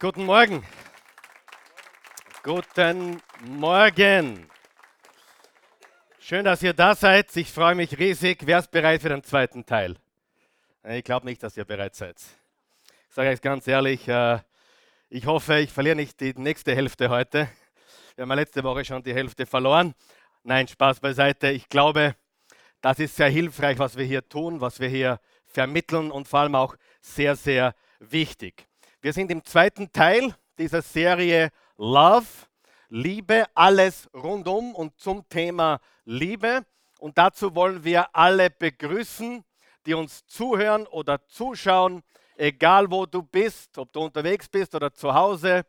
Guten Morgen. Guten Morgen. Schön, dass ihr da seid. Ich freue mich riesig. Wer ist bereit für den zweiten Teil? Ich glaube nicht, dass ihr bereit seid. Ich sage euch ganz ehrlich, äh, ich hoffe, ich verliere nicht die nächste Hälfte heute. Wir haben ja letzte Woche schon die Hälfte verloren. Nein, Spaß beiseite. Ich glaube, das ist sehr hilfreich, was wir hier tun, was wir hier vermitteln und vor allem auch sehr, sehr wichtig. Wir sind im zweiten Teil dieser Serie Love, Liebe, alles rundum und zum Thema Liebe. Und dazu wollen wir alle begrüßen, die uns zuhören oder zuschauen, egal wo du bist, ob du unterwegs bist oder zu Hause,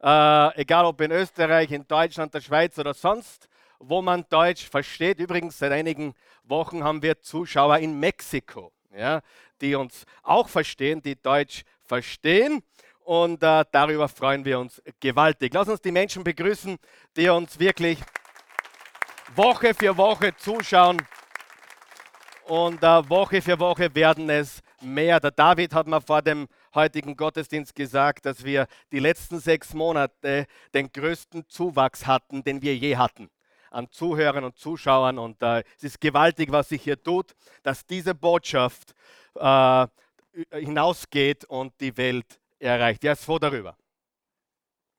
äh, egal ob in Österreich, in Deutschland, der Schweiz oder sonst, wo man Deutsch versteht. Übrigens, seit einigen Wochen haben wir Zuschauer in Mexiko, ja, die uns auch verstehen, die Deutsch verstehen. Und äh, darüber freuen wir uns gewaltig. Lass uns die Menschen begrüßen, die uns wirklich Woche für Woche zuschauen. Und äh, Woche für Woche werden es mehr. Der David hat mir vor dem heutigen Gottesdienst gesagt, dass wir die letzten sechs Monate den größten Zuwachs hatten, den wir je hatten an Zuhörern und Zuschauern. Und äh, es ist gewaltig, was sich hier tut, dass diese Botschaft äh, hinausgeht und die Welt erreicht. Wer ist froh darüber?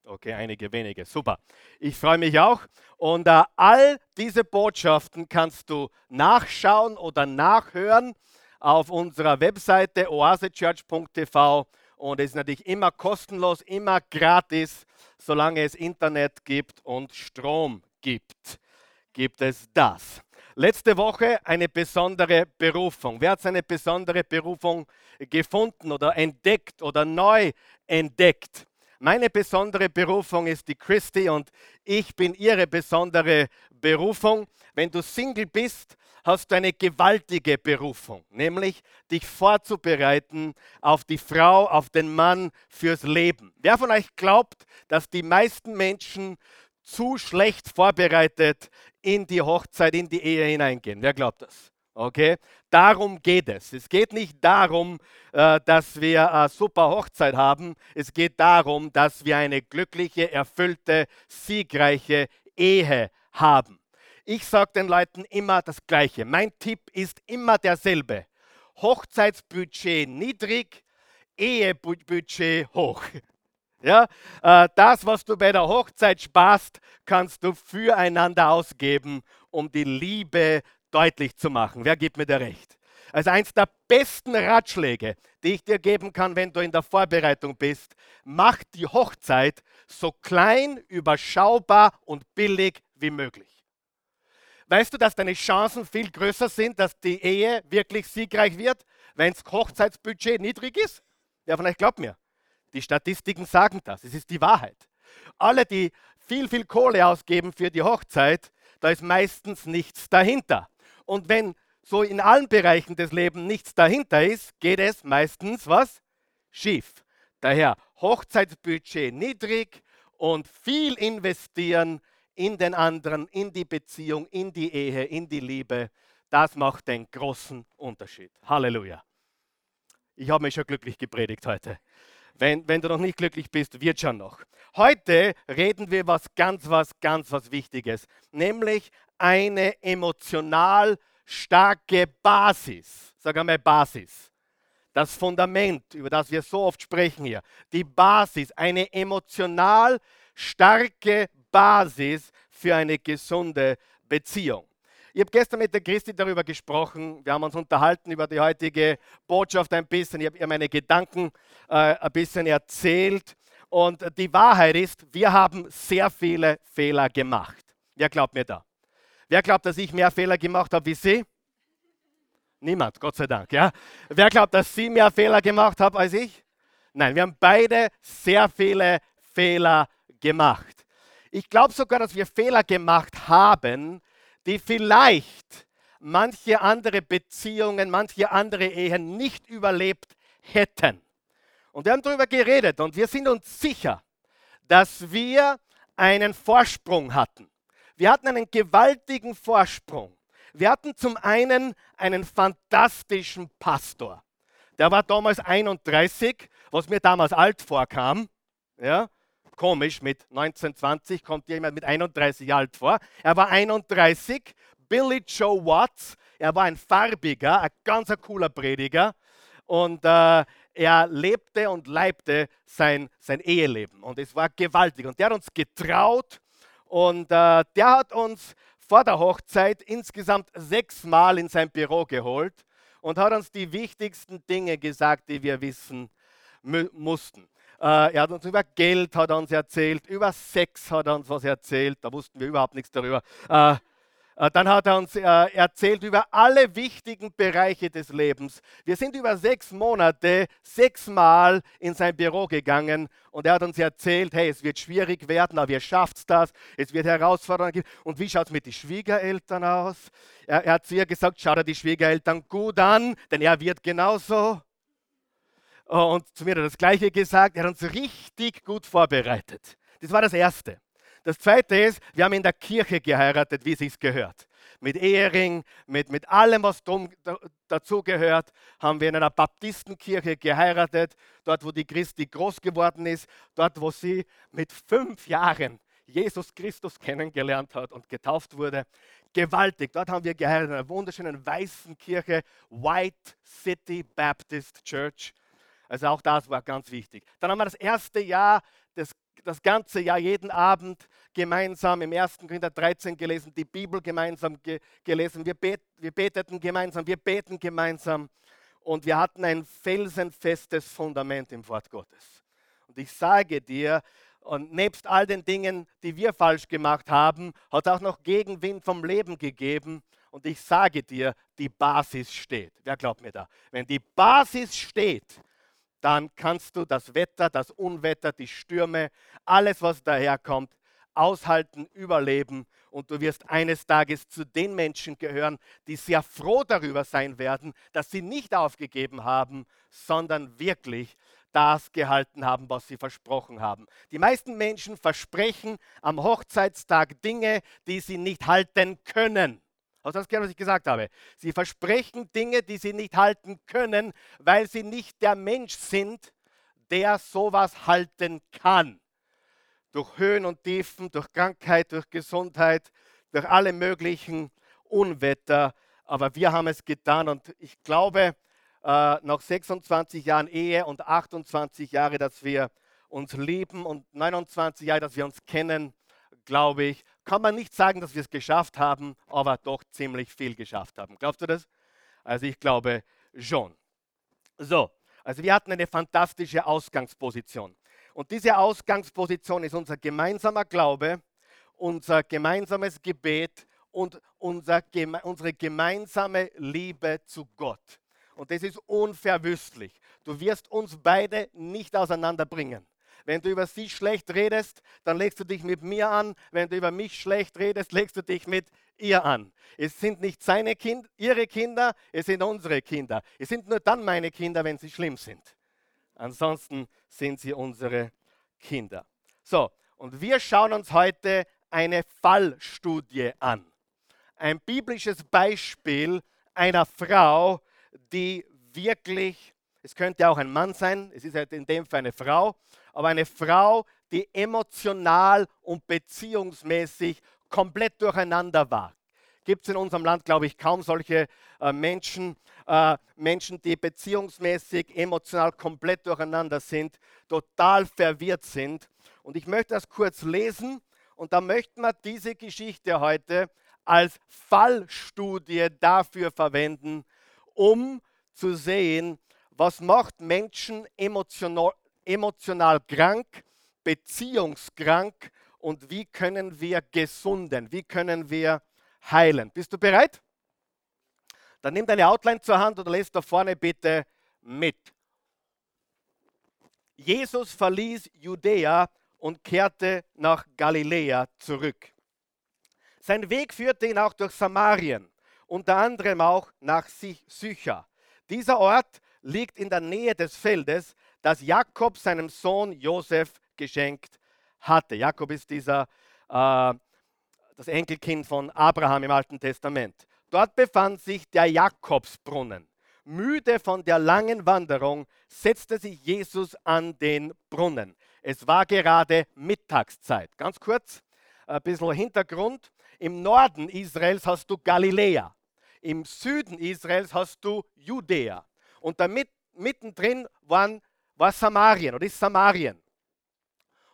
Okay, einige wenige. Super. Ich freue mich auch. Und äh, all diese Botschaften kannst du nachschauen oder nachhören auf unserer Webseite oasechurch.tv. Und es ist natürlich immer kostenlos, immer gratis, solange es Internet gibt und Strom gibt. Gibt es das. Letzte Woche eine besondere Berufung. Wer hat seine besondere Berufung gefunden oder entdeckt oder neu entdeckt? Meine besondere Berufung ist die Christi und ich bin ihre besondere Berufung. Wenn du Single bist, hast du eine gewaltige Berufung, nämlich dich vorzubereiten auf die Frau, auf den Mann fürs Leben. Wer von euch glaubt, dass die meisten Menschen zu schlecht vorbereitet in die Hochzeit, in die Ehe hineingehen. Wer glaubt das? Okay, darum geht es. Es geht nicht darum, äh, dass wir eine super Hochzeit haben. Es geht darum, dass wir eine glückliche, erfüllte, siegreiche Ehe haben. Ich sage den Leuten immer das Gleiche. Mein Tipp ist immer derselbe. Hochzeitsbudget niedrig, Ehebudget hoch. Ja, äh, das, was du bei der Hochzeit sparst, kannst du füreinander ausgeben, um die Liebe deutlich zu machen. Wer gibt mir da recht? Also eins der besten Ratschläge, die ich dir geben kann, wenn du in der Vorbereitung bist, mach die Hochzeit so klein, überschaubar und billig wie möglich. Weißt du, dass deine Chancen viel größer sind, dass die Ehe wirklich siegreich wird, wenn das Hochzeitsbudget niedrig ist? Ja, vielleicht glaubt mir. Die Statistiken sagen das. Es ist die Wahrheit. Alle, die viel, viel Kohle ausgeben für die Hochzeit, da ist meistens nichts dahinter. Und wenn so in allen Bereichen des Lebens nichts dahinter ist, geht es meistens was? Schief. Daher Hochzeitsbudget niedrig und viel investieren in den anderen, in die Beziehung, in die Ehe, in die Liebe. Das macht den großen Unterschied. Halleluja. Ich habe mich schon glücklich gepredigt heute. Wenn, wenn du noch nicht glücklich bist, wird schon noch. Heute reden wir was ganz, was ganz, was Wichtiges, nämlich eine emotional starke Basis. Sag einmal Basis. Das Fundament, über das wir so oft sprechen hier. Die Basis, eine emotional starke Basis für eine gesunde Beziehung. Ich habe gestern mit der Christi darüber gesprochen. Wir haben uns unterhalten über die heutige Botschaft ein bisschen. Ich habe ihr meine Gedanken äh, ein bisschen erzählt. Und die Wahrheit ist, wir haben sehr viele Fehler gemacht. Wer glaubt mir da? Wer glaubt, dass ich mehr Fehler gemacht habe wie Sie? Niemand, Gott sei Dank. Ja? Wer glaubt, dass Sie mehr Fehler gemacht haben als ich? Nein, wir haben beide sehr viele Fehler gemacht. Ich glaube sogar, dass wir Fehler gemacht haben, die vielleicht manche andere Beziehungen, manche andere Ehen nicht überlebt hätten. Und wir haben darüber geredet und wir sind uns sicher, dass wir einen Vorsprung hatten. Wir hatten einen gewaltigen Vorsprung. Wir hatten zum einen einen fantastischen Pastor. Der war damals 31, was mir damals alt vorkam. Ja? Komisch, mit 19, 20 kommt jemand mit 31 alt vor. Er war 31, Billy Joe Watts. Er war ein farbiger, ein ganz cooler Prediger. Und äh, er lebte und leibte sein, sein Eheleben. Und es war gewaltig. Und der hat uns getraut. Und äh, der hat uns vor der Hochzeit insgesamt sechsmal in sein Büro geholt und hat uns die wichtigsten Dinge gesagt, die wir wissen mussten. Äh, er hat uns über Geld hat uns erzählt, über Sex hat er uns was erzählt, da wussten wir überhaupt nichts darüber. Äh, äh, dann hat er uns erzählt über alle wichtigen Bereiche des Lebens. Wir sind über sechs Monate sechsmal in sein Büro gegangen und er hat uns erzählt, hey, es wird schwierig werden, aber ihr schafft das, es wird Herausforderungen geben. Und wie schaut es mit den Schwiegereltern aus? Er, er hat zu ihr gesagt, schau dir die Schwiegereltern gut an, denn er wird genauso. Oh, und zu mir hat er das Gleiche gesagt. Er hat uns richtig gut vorbereitet. Das war das Erste. Das Zweite ist, wir haben in der Kirche geheiratet, wie es sich gehört. Mit Ehering, mit, mit allem, was dazugehört, haben wir in einer Baptistenkirche geheiratet. Dort, wo die Christi groß geworden ist. Dort, wo sie mit fünf Jahren Jesus Christus kennengelernt hat und getauft wurde. Gewaltig. Dort haben wir geheiratet in einer wunderschönen weißen Kirche, White City Baptist Church. Also auch das war ganz wichtig. Dann haben wir das erste Jahr, das, das ganze Jahr, jeden Abend gemeinsam im 1. Korinther 13 gelesen, die Bibel gemeinsam ge gelesen. Wir, bet, wir beteten gemeinsam, wir beten gemeinsam und wir hatten ein felsenfestes Fundament im Wort Gottes. Und ich sage dir, und nebst all den Dingen, die wir falsch gemacht haben, hat auch noch Gegenwind vom Leben gegeben. Und ich sage dir, die Basis steht. Wer glaubt mir da? Wenn die Basis steht, dann kannst du das Wetter, das Unwetter, die Stürme, alles, was daherkommt, aushalten, überleben und du wirst eines Tages zu den Menschen gehören, die sehr froh darüber sein werden, dass sie nicht aufgegeben haben, sondern wirklich das gehalten haben, was sie versprochen haben. Die meisten Menschen versprechen am Hochzeitstag Dinge, die sie nicht halten können. Du das gehört, was ich gesagt habe? Sie versprechen Dinge, die sie nicht halten können, weil sie nicht der Mensch sind, der sowas halten kann. Durch Höhen und Tiefen, durch Krankheit, durch Gesundheit, durch alle möglichen Unwetter. Aber wir haben es getan und ich glaube, äh, nach 26 Jahren Ehe und 28 Jahre, dass wir uns lieben und 29 Jahre, dass wir uns kennen, glaube ich, kann man nicht sagen, dass wir es geschafft haben, aber doch ziemlich viel geschafft haben. Glaubst du das? Also ich glaube schon. So, also wir hatten eine fantastische Ausgangsposition. Und diese Ausgangsposition ist unser gemeinsamer Glaube, unser gemeinsames Gebet und unser, unsere gemeinsame Liebe zu Gott. Und das ist unverwüstlich. Du wirst uns beide nicht auseinanderbringen. Wenn du über sie schlecht redest, dann legst du dich mit mir an. Wenn du über mich schlecht redest, legst du dich mit ihr an. Es sind nicht seine kind, ihre Kinder, es sind unsere Kinder. Es sind nur dann meine Kinder, wenn sie schlimm sind. Ansonsten sind sie unsere Kinder. So, und wir schauen uns heute eine Fallstudie an. Ein biblisches Beispiel einer Frau, die wirklich, es könnte auch ein Mann sein, es ist halt in dem Fall eine Frau, aber eine Frau, die emotional und beziehungsmäßig komplett durcheinander war. Gibt es in unserem Land, glaube ich, kaum solche äh, Menschen, äh, Menschen, die beziehungsmäßig, emotional komplett durcheinander sind, total verwirrt sind. Und ich möchte das kurz lesen und da möchten wir diese Geschichte heute als Fallstudie dafür verwenden, um zu sehen, was macht Menschen emotional, emotional krank, beziehungskrank und wie können wir gesunden, wie können wir heilen. Bist du bereit? Dann nimm deine Outline zur Hand und lest da vorne bitte mit. Jesus verließ Judäa und kehrte nach Galiläa zurück. Sein Weg führte ihn auch durch Samarien, unter anderem auch nach Sychar. Dieser Ort liegt in der Nähe des Feldes, das Jakob seinem Sohn Josef geschenkt hatte. Jakob ist dieser, äh, das Enkelkind von Abraham im Alten Testament. Dort befand sich der Jakobsbrunnen. Müde von der langen Wanderung setzte sich Jesus an den Brunnen. Es war gerade Mittagszeit. Ganz kurz, ein bisschen Hintergrund. Im Norden Israels hast du Galiläa. Im Süden Israels hast du Judäa. Und damit mittendrin waren, war Samarien oder ist Samarien.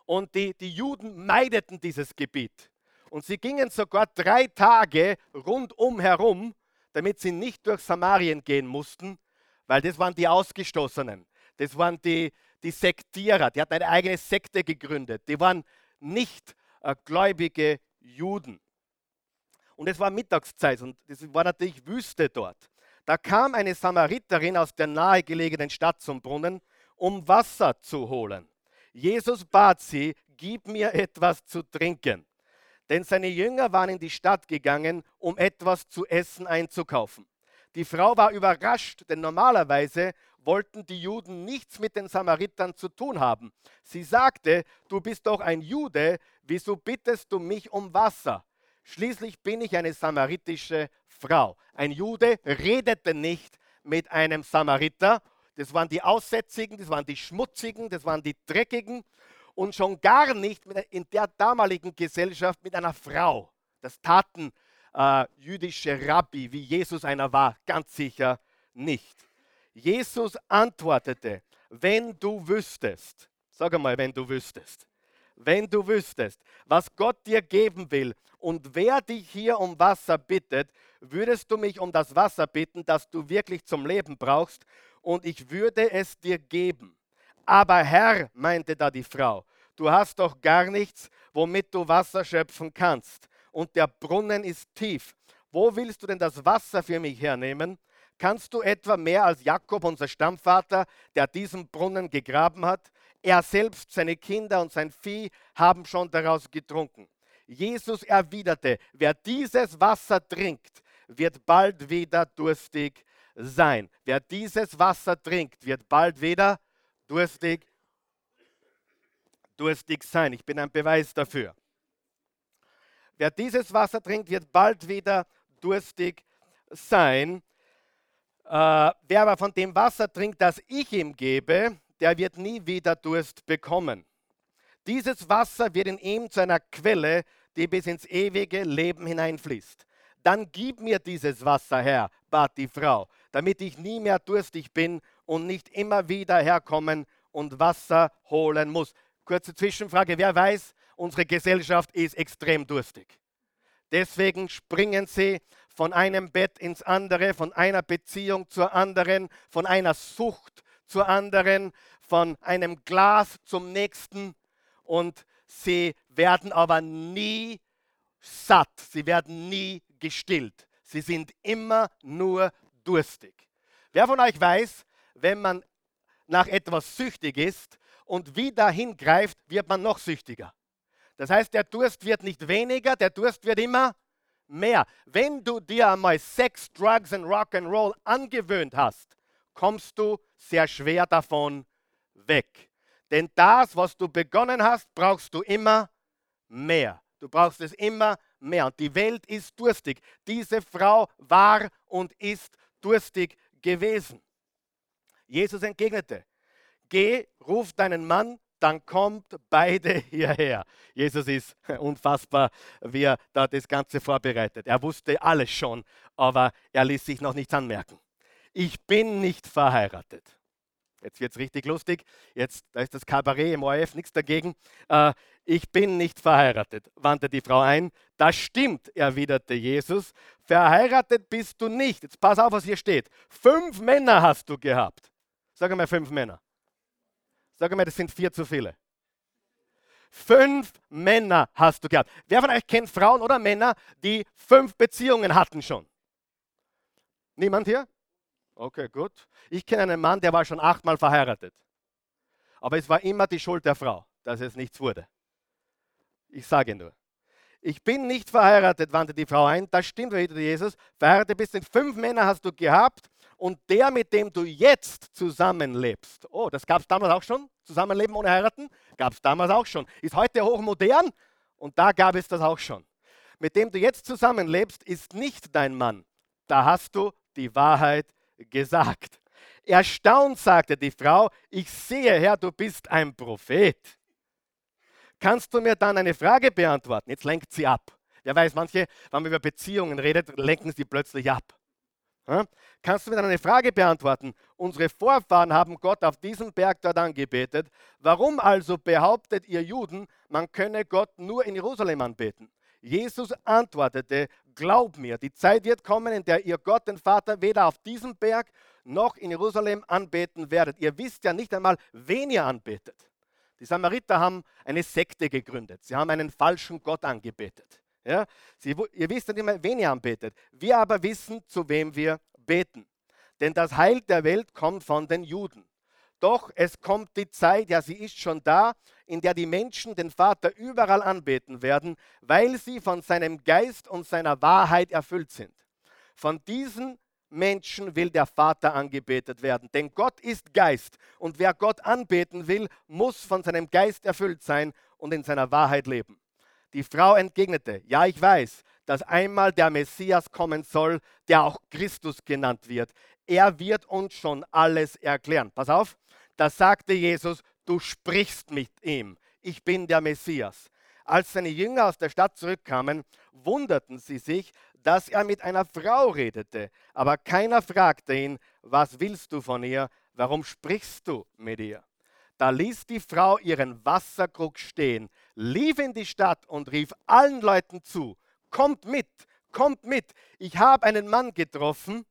Und die, die Juden meideten dieses Gebiet. Und sie gingen sogar drei Tage rundum herum, damit sie nicht durch Samarien gehen mussten, weil das waren die Ausgestoßenen. Das waren die, die Sektierer. Die hatten eine eigene Sekte gegründet. Die waren nicht äh, gläubige Juden. Und es war Mittagszeit und es war natürlich Wüste dort. Da kam eine Samariterin aus der nahegelegenen Stadt zum Brunnen, um Wasser zu holen. Jesus bat sie, gib mir etwas zu trinken. Denn seine Jünger waren in die Stadt gegangen, um etwas zu essen einzukaufen. Die Frau war überrascht, denn normalerweise wollten die Juden nichts mit den Samaritern zu tun haben. Sie sagte, du bist doch ein Jude, wieso bittest du mich um Wasser? Schließlich bin ich eine samaritische Frau. Ein Jude redete nicht mit einem Samariter. Das waren die Aussätzigen, das waren die Schmutzigen, das waren die Dreckigen und schon gar nicht in der damaligen Gesellschaft mit einer Frau. Das taten äh, jüdische Rabbi, wie Jesus einer war, ganz sicher nicht. Jesus antwortete, wenn du wüsstest, sag einmal, wenn du wüsstest, wenn du wüsstest, was Gott dir geben will und wer dich hier um Wasser bittet, würdest du mich um das Wasser bitten, das du wirklich zum Leben brauchst, und ich würde es dir geben. Aber Herr, meinte da die Frau, du hast doch gar nichts, womit du Wasser schöpfen kannst, und der Brunnen ist tief. Wo willst du denn das Wasser für mich hernehmen? Kannst du etwa mehr als Jakob, unser Stammvater, der diesen Brunnen gegraben hat? Er selbst, seine Kinder und sein Vieh haben schon daraus getrunken. Jesus erwiderte, wer dieses Wasser trinkt, wird bald wieder durstig sein. Wer dieses Wasser trinkt, wird bald wieder durstig, durstig sein. Ich bin ein Beweis dafür. Wer dieses Wasser trinkt, wird bald wieder durstig sein. Äh, wer aber von dem Wasser trinkt, das ich ihm gebe, der wird nie wieder Durst bekommen. Dieses Wasser wird in ihm zu einer Quelle, die bis ins ewige Leben hineinfließt. Dann gib mir dieses Wasser, Herr, bat die Frau, damit ich nie mehr durstig bin und nicht immer wieder herkommen und Wasser holen muss. Kurze Zwischenfrage, wer weiß, unsere Gesellschaft ist extrem durstig. Deswegen springen sie von einem Bett ins andere, von einer Beziehung zur anderen, von einer Sucht zur anderen, von einem Glas zum nächsten und sie werden aber nie satt, sie werden nie gestillt. Sie sind immer nur durstig. Wer von euch weiß, wenn man nach etwas süchtig ist und wieder hingreift, wird man noch süchtiger. Das heißt, der Durst wird nicht weniger, der Durst wird immer mehr. Wenn du dir einmal Sex, Drugs und Rock'n'Roll angewöhnt hast, kommst du sehr schwer davon weg. Denn das, was du begonnen hast, brauchst du immer mehr. Du brauchst es immer mehr. Und die Welt ist durstig. Diese Frau war und ist durstig gewesen. Jesus entgegnete, geh, ruf deinen Mann, dann kommt beide hierher. Jesus ist unfassbar, wie er da das Ganze vorbereitet. Er wusste alles schon, aber er ließ sich noch nichts anmerken. Ich bin nicht verheiratet. Jetzt wird es richtig lustig. Jetzt, da ist das Kabarett im ORF, nichts dagegen. Äh, ich bin nicht verheiratet, wandte die Frau ein. Das stimmt, erwiderte Jesus. Verheiratet bist du nicht. Jetzt pass auf, was hier steht. Fünf Männer hast du gehabt. Sag mal fünf Männer. Sag mal, das sind vier zu viele. Fünf Männer hast du gehabt. Wer von euch kennt Frauen oder Männer, die fünf Beziehungen hatten schon? Niemand hier? Okay, gut. Ich kenne einen Mann, der war schon achtmal verheiratet. Aber es war immer die Schuld der Frau, dass es nichts wurde. Ich sage nur. Ich bin nicht verheiratet, wandte die Frau ein. Das stimmt, erwiderte Jesus. Verheiratet bist du, fünf Männer hast du gehabt und der, mit dem du jetzt zusammenlebst. Oh, das gab es damals auch schon? Zusammenleben ohne heiraten? Gab es damals auch schon. Ist heute hochmodern und da gab es das auch schon. Mit dem du jetzt zusammenlebst, ist nicht dein Mann. Da hast du die Wahrheit gesagt. Erstaunt sagte die Frau, ich sehe, Herr, du bist ein Prophet. kannst du mir dann eine Frage beantworten? Jetzt lenkt sie ab. Wer weiß, manche, wenn man über Beziehungen redet, lenken sie plötzlich ab. Kannst du mir dann eine Frage beantworten? Unsere Vorfahren haben Gott auf diesem Berg dort angebetet. Warum also behauptet ihr Juden, man könne Gott nur in Jerusalem anbeten? Jesus antwortete, glaub mir, die Zeit wird kommen, in der ihr Gott, den Vater, weder auf diesem Berg noch in Jerusalem anbeten werdet. Ihr wisst ja nicht einmal, wen ihr anbetet. Die Samariter haben eine Sekte gegründet. Sie haben einen falschen Gott angebetet. Ja? Sie, ihr wisst ja nicht mehr, wen ihr anbetet. Wir aber wissen, zu wem wir beten. Denn das Heil der Welt kommt von den Juden. Doch es kommt die Zeit, ja sie ist schon da, in der die Menschen den Vater überall anbeten werden, weil sie von seinem Geist und seiner Wahrheit erfüllt sind. Von diesen Menschen will der Vater angebetet werden. Denn Gott ist Geist und wer Gott anbeten will, muss von seinem Geist erfüllt sein und in seiner Wahrheit leben. Die Frau entgegnete, ja ich weiß, dass einmal der Messias kommen soll, der auch Christus genannt wird. Er wird uns schon alles erklären. Pass auf, da sagte Jesus, du sprichst mit ihm. Ich bin der Messias. Als seine Jünger aus der Stadt zurückkamen, wunderten sie sich, dass er mit einer Frau redete. Aber keiner fragte ihn, was willst du von ihr? Warum sprichst du mit ihr? Da ließ die Frau ihren Wasserkrug stehen, lief in die Stadt und rief allen Leuten zu, kommt mit, kommt mit, ich habe einen Mann getroffen,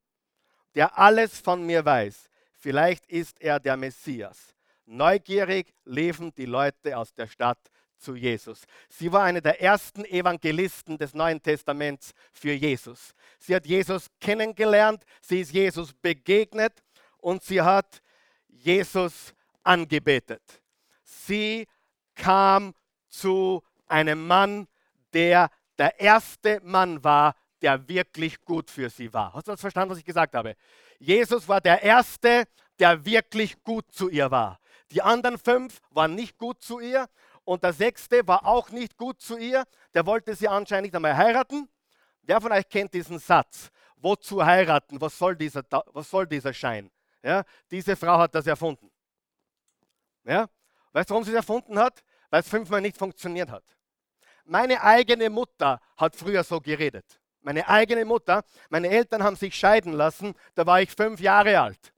der alles von mir weiß. Vielleicht ist er der Messias. Neugierig liefen die Leute aus der Stadt zu Jesus. Sie war eine der ersten Evangelisten des Neuen Testaments für Jesus. Sie hat Jesus kennengelernt, sie ist Jesus begegnet und sie hat Jesus angebetet. Sie kam zu einem Mann, der der erste Mann war, der wirklich gut für sie war. Hast du das verstanden, was ich gesagt habe? Jesus war der erste, der wirklich gut zu ihr war. Die anderen fünf waren nicht gut zu ihr und der sechste war auch nicht gut zu ihr. Der wollte sie anscheinend nicht einmal heiraten. Wer von euch kennt diesen Satz? Wozu heiraten? Was soll dieser, was soll dieser Schein? Ja, diese Frau hat das erfunden. Ja? Weißt du, warum sie es erfunden hat? Weil es fünfmal nicht funktioniert hat. Meine eigene Mutter hat früher so geredet. Meine eigene Mutter, meine Eltern haben sich scheiden lassen, da war ich fünf Jahre alt.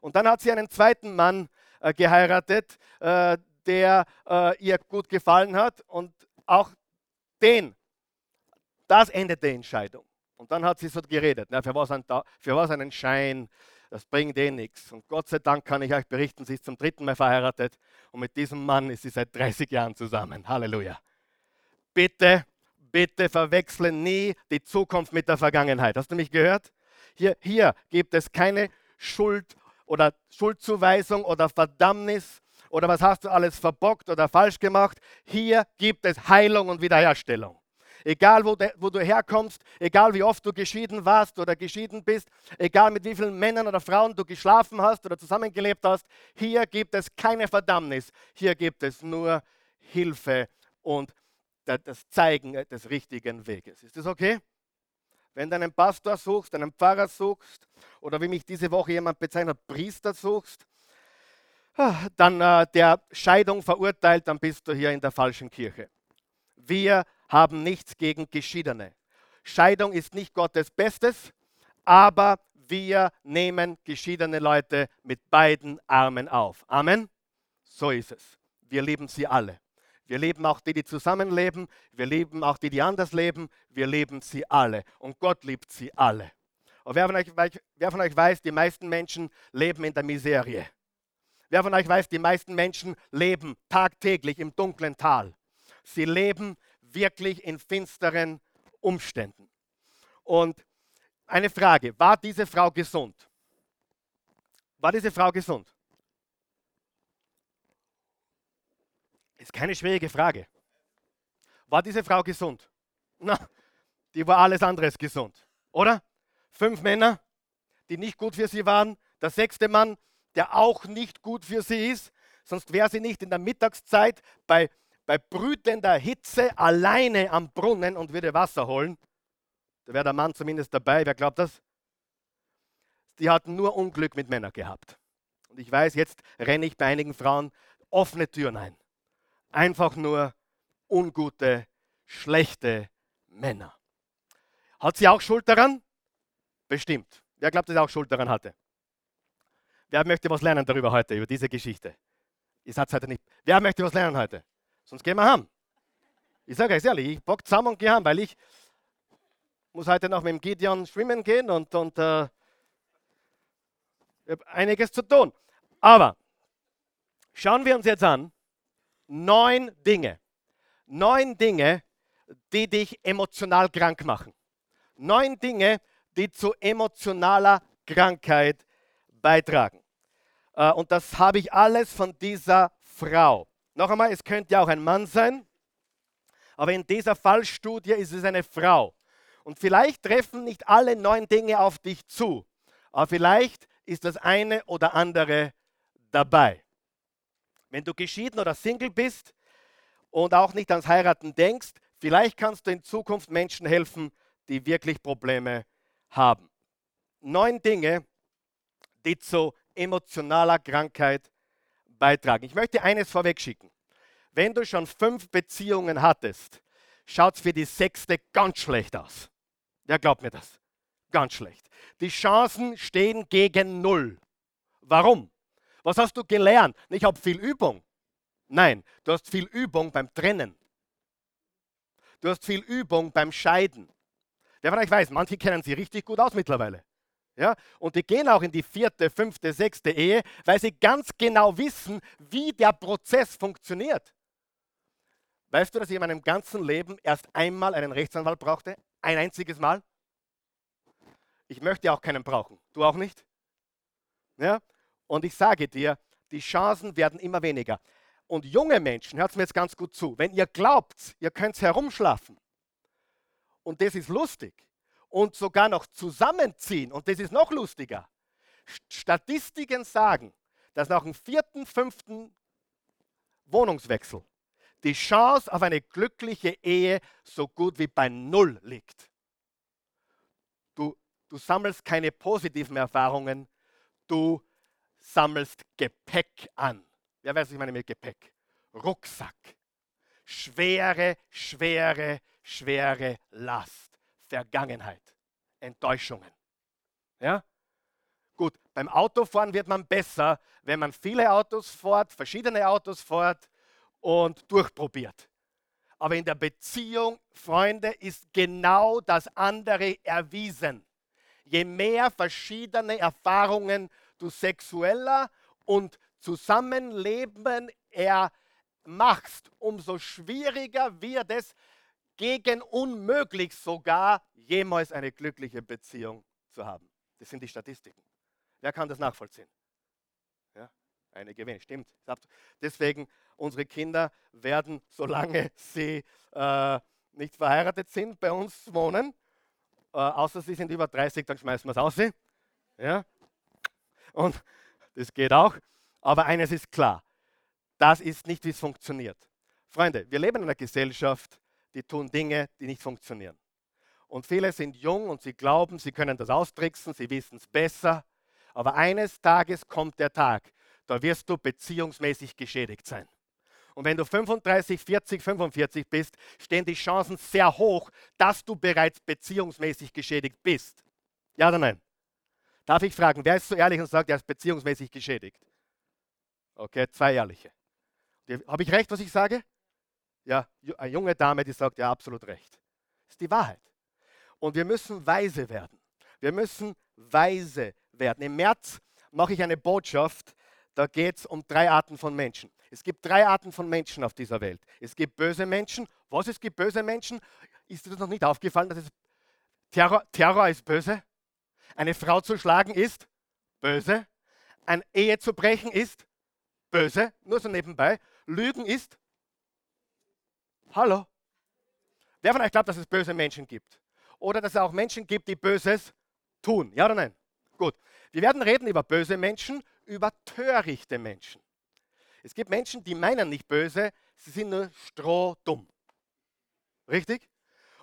Und dann hat sie einen zweiten Mann geheiratet, äh, der äh, ihr gut gefallen hat und auch den, das endete die Entscheidung. Und dann hat sie so geredet, na, für, was ein, für was einen Schein, das bringt eh nichts. Und Gott sei Dank kann ich euch berichten, sie ist zum dritten Mal verheiratet und mit diesem Mann ist sie seit 30 Jahren zusammen. Halleluja. Bitte, bitte verwechseln nie die Zukunft mit der Vergangenheit. Hast du mich gehört? Hier, hier gibt es keine Schuld oder Schuldzuweisung oder Verdammnis oder was hast du alles verbockt oder falsch gemacht. Hier gibt es Heilung und Wiederherstellung. Egal, wo, de, wo, du herkommst, egal wie oft du geschieden warst oder geschieden bist, egal mit wie vielen Männern oder Frauen du geschlafen hast oder zusammengelebt hast, hier gibt es keine Verdammnis. Hier gibt es nur Hilfe und das Zeigen des richtigen Weges. Ist das okay? Wenn du einen Pastor suchst, einen Pfarrer suchst oder wie mich diese Woche jemand bezeichnet, Priester suchst, ah, dann äh, der Scheidung verurteilt, dann bist du hier in der falschen Kirche. Wir haben nichts gegen Geschiedene. Scheidung ist nicht Gottes Bestes, aber wir nehmen geschiedene Leute mit beiden Armen auf. Amen. So ist es. Wir lieben sie alle. Wir lieben auch die, die zusammenleben. Wir lieben auch die, die anders leben. Wir lieben sie alle. Und Gott liebt sie alle. Und wer von, euch, wer von euch weiß, die meisten Menschen leben in der Miserie. Wer von euch weiß, die meisten Menschen leben tagtäglich im dunklen Tal. Sie leben wirklich in finsteren Umständen. Und eine Frage, war diese Frau gesund? War diese Frau gesund? Ist keine schwierige Frage. War diese Frau gesund? Na, die war alles anderes gesund, oder? Fünf Männer, die nicht gut für sie waren. Der sechste Mann, der auch nicht gut für sie ist. Sonst wäre sie nicht in der Mittagszeit bei bei brütender Hitze alleine am Brunnen und würde Wasser holen. Da wäre der Mann zumindest dabei. Wer glaubt das? Die hatten nur Unglück mit Männern gehabt. Und ich weiß, jetzt renne ich bei einigen Frauen offene Türen ein. Einfach nur ungute, schlechte Männer. Hat sie auch Schuld daran? Bestimmt. Wer glaubt, dass sie auch Schuld daran hatte? Wer möchte was lernen darüber heute, über diese Geschichte? Ihr seid heute nicht. Wer möchte was lernen heute? Sonst gehen wir heim. Ich sage euch ehrlich, ich bock zusammen und gehe heim, weil ich muss heute noch mit dem Gideon schwimmen gehen und, und äh, habe einiges zu tun. Aber schauen wir uns jetzt an, neun Dinge, neun Dinge, die dich emotional krank machen. Neun Dinge, die zu emotionaler Krankheit beitragen. Äh, und das habe ich alles von dieser Frau. Noch einmal, es könnte ja auch ein Mann sein, aber in dieser Fallstudie ist es eine Frau. Und vielleicht treffen nicht alle neun Dinge auf dich zu, aber vielleicht ist das eine oder andere dabei. Wenn du geschieden oder Single bist und auch nicht ans Heiraten denkst, vielleicht kannst du in Zukunft Menschen helfen, die wirklich Probleme haben. Neun Dinge, die zu emotionaler Krankheit beitragen. Ich möchte eines vorwegschicken. Wenn du schon fünf Beziehungen hattest, schaut es für die sechste ganz schlecht aus. Wer glaubt mir das? Ganz schlecht. Die Chancen stehen gegen Null. Warum? Was hast du gelernt? Ich habe viel Übung. Nein, du hast viel Übung beim Trennen. Du hast viel Übung beim Scheiden. Wer von euch weiß, manche kennen sie richtig gut aus mittlerweile. Ja? Und die gehen auch in die vierte, fünfte, sechste Ehe, weil sie ganz genau wissen, wie der Prozess funktioniert. Weißt du, dass ich in meinem ganzen Leben erst einmal einen Rechtsanwalt brauchte? Ein einziges Mal? Ich möchte auch keinen brauchen. Du auch nicht? Ja? Und ich sage dir, die Chancen werden immer weniger. Und junge Menschen, hört mir jetzt ganz gut zu, wenn ihr glaubt, ihr könnt herumschlafen und das ist lustig und sogar noch zusammenziehen und das ist noch lustiger. Statistiken sagen, dass nach dem vierten, fünften Wohnungswechsel die Chance auf eine glückliche Ehe so gut wie bei Null liegt. Du, du sammelst keine positiven Erfahrungen, du sammelst Gepäck an. Wer weiß, was ich meine mit Gepäck? Rucksack. Schwere, schwere, schwere Last. Vergangenheit. Enttäuschungen. Ja? Gut, beim Autofahren wird man besser, wenn man viele Autos fährt, verschiedene Autos fährt und durchprobiert. Aber in der Beziehung, Freunde, ist genau das andere erwiesen. Je mehr verschiedene Erfahrungen du sexueller und Zusammenleben ermachst, umso schwieriger wird es, gegen unmöglich sogar, jemals eine glückliche Beziehung zu haben. Das sind die Statistiken. Wer kann das nachvollziehen? Ja, einige wenig, stimmt. Deswegen, unsere Kinder werden, solange sie äh, nicht verheiratet sind, bei uns wohnen. Äh, außer sie sind über 30, dann schmeißen wir es aus. Ja? Und das geht auch. Aber eines ist klar, das ist nicht, wie es funktioniert. Freunde, wir leben in einer Gesellschaft, die tun Dinge, die nicht funktionieren. Und viele sind jung und sie glauben, sie können das austricksen, sie wissen es besser. Aber eines Tages kommt der Tag, da wirst du beziehungsmäßig geschädigt sein. Und wenn du 35, 40, 45 bist, stehen die Chancen sehr hoch, dass du bereits beziehungsmäßig geschädigt bist. Ja oder nein? Darf ich fragen, wer ist so ehrlich und sagt, er ist beziehungsmäßig geschädigt? Okay, zwei ehrliche. Habe ich recht, was ich sage? Ja, eine junge Dame, die sagt, ja, absolut recht. Das ist die Wahrheit. Und wir müssen weise werden. Wir müssen weise werden. Im März mache ich eine Botschaft, da geht es um drei Arten von Menschen. Es gibt drei Arten von Menschen auf dieser Welt. Es gibt böse Menschen. Was es gibt böse Menschen? Ist dir das noch nicht aufgefallen, dass es Terror, Terror ist böse? Eine Frau zu schlagen ist böse. Eine Ehe zu brechen ist böse. Nur so nebenbei. Lügen ist Hallo? Wer von euch glaubt, dass es böse Menschen gibt? Oder dass es auch Menschen gibt, die Böses tun? Ja oder nein? Gut. Wir werden reden über böse Menschen, über törichte Menschen. Es gibt Menschen, die meinen nicht böse, sie sind nur strohdumm. Richtig?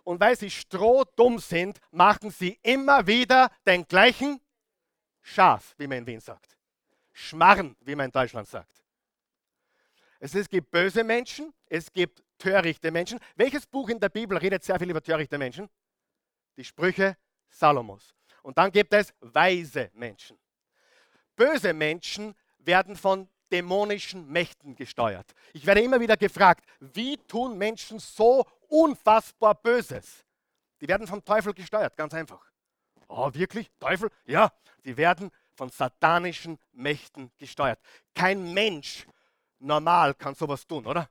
Und weil sie strohdumm sind, machen sie immer wieder den gleichen Schaf, wie man in Wien sagt. Schmarren, wie man in Deutschland sagt. Es, gibt böse Menschen, es gibt törichte Menschen. Welches Buch in der Bibel redet sehr viel über törichte Menschen? Die Sprüche Salomos. Und dann gibt es weise Menschen. Böse Menschen werden von dämonischen Mächten gesteuert. Ich werde immer wieder gefragt, wie tun Menschen so unfassbar Böses? Die werden vom Teufel gesteuert, ganz einfach. Oh, wirklich? Teufel? Ja, die werden von satanischen Mächten gesteuert. Kein Mensch normal kann sowas tun, oder?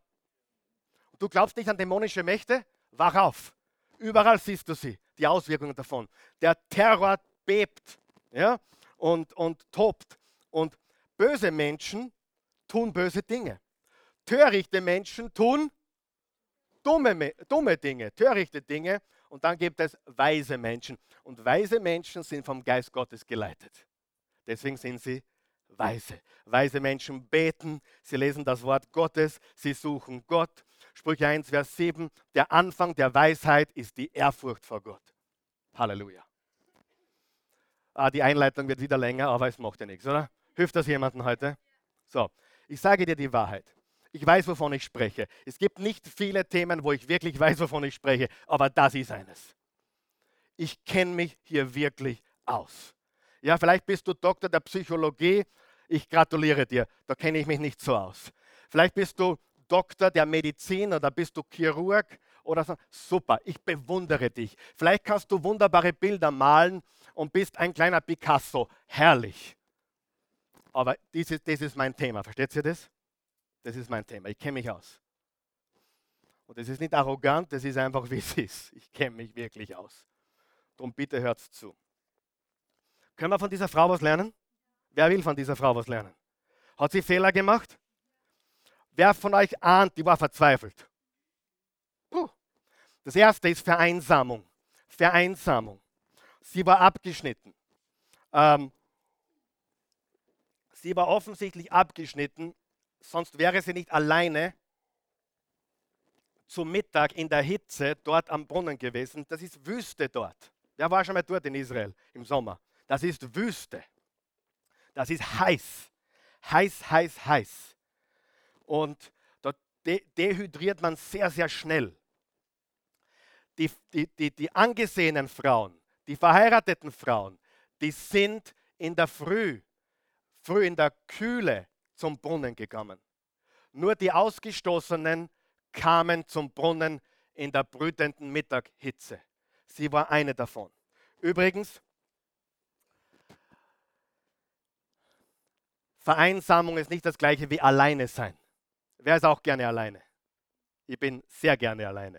Du glaubst nicht an dämonische Mächte? Wach auf. Überall siehst du sie, die Auswirkungen davon. Der Terror bebt ja, und, und tobt. Und böse Menschen tun böse Dinge. Törichte Menschen tun dumme, dumme Dinge, törichte Dinge. Und dann gibt es weise Menschen. Und weise Menschen sind vom Geist Gottes geleitet. Deswegen sind sie weise. Weise Menschen beten, sie lesen das Wort Gottes, sie suchen Gott. Sprüche 1, Vers 7, der Anfang der Weisheit ist die Ehrfurcht vor Gott. Halleluja. Ah, die Einleitung wird wieder länger, aber es macht ja nichts, oder? Hilft das jemandem heute? So, ich sage dir die Wahrheit. Ich weiß, wovon ich spreche. Es gibt nicht viele Themen, wo ich wirklich weiß, wovon ich spreche, aber das ist eines. Ich kenne mich hier wirklich aus. Ja, vielleicht bist du Doktor der Psychologie. Ich gratuliere dir, da kenne ich mich nicht so aus. Vielleicht bist du Doktor der Medizin oder bist du Chirurg oder so. Super, ich bewundere dich. Vielleicht kannst du wunderbare Bilder malen und bist ein kleiner Picasso. Herrlich. Aber dieses, das ist mein Thema. Versteht ihr das? Das ist mein Thema. Ich kenne mich aus. Und das ist nicht arrogant, das ist einfach, wie es ist. Ich kenne mich wirklich aus. Darum bitte hört zu. Können wir von dieser Frau was lernen? Wer will von dieser Frau was lernen? Hat sie Fehler gemacht? Wer von euch ahnt, die war verzweifelt? Puh. Das erste ist Vereinsamung. Vereinsamung. Sie war abgeschnitten. Ähm, sie war offensichtlich abgeschnitten, sonst wäre sie nicht alleine zum Mittag in der Hitze dort am Brunnen gewesen. Das ist Wüste dort. Wer war schon mal dort in Israel im Sommer? Das ist Wüste. Das ist heiß. Heiß, heiß, heiß. Und dort dehydriert man sehr, sehr schnell. Die, die, die, die angesehenen Frauen, die verheirateten Frauen, die sind in der Früh, früh in der Kühle zum Brunnen gekommen. Nur die Ausgestoßenen kamen zum Brunnen in der brütenden Mittaghitze. Sie war eine davon. Übrigens, Vereinsamung ist nicht das gleiche wie alleine sein. Wer ist auch gerne alleine? Ich bin sehr gerne alleine.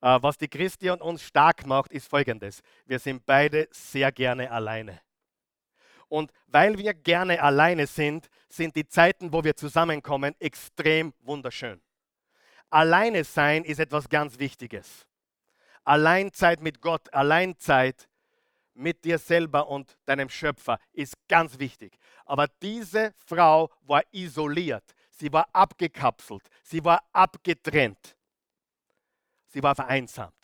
Äh, was die Christi und uns stark macht, ist folgendes. Wir sind beide sehr gerne alleine. Und weil wir gerne alleine sind, sind die Zeiten, wo wir zusammenkommen, extrem wunderschön. Alleine sein ist etwas ganz Wichtiges. Alleinzeit mit Gott, Alleinzeit mit dir selber und deinem Schöpfer ist ganz wichtig. Aber diese Frau war isoliert, sie war abgekapselt, sie war abgetrennt, sie war vereinsamt.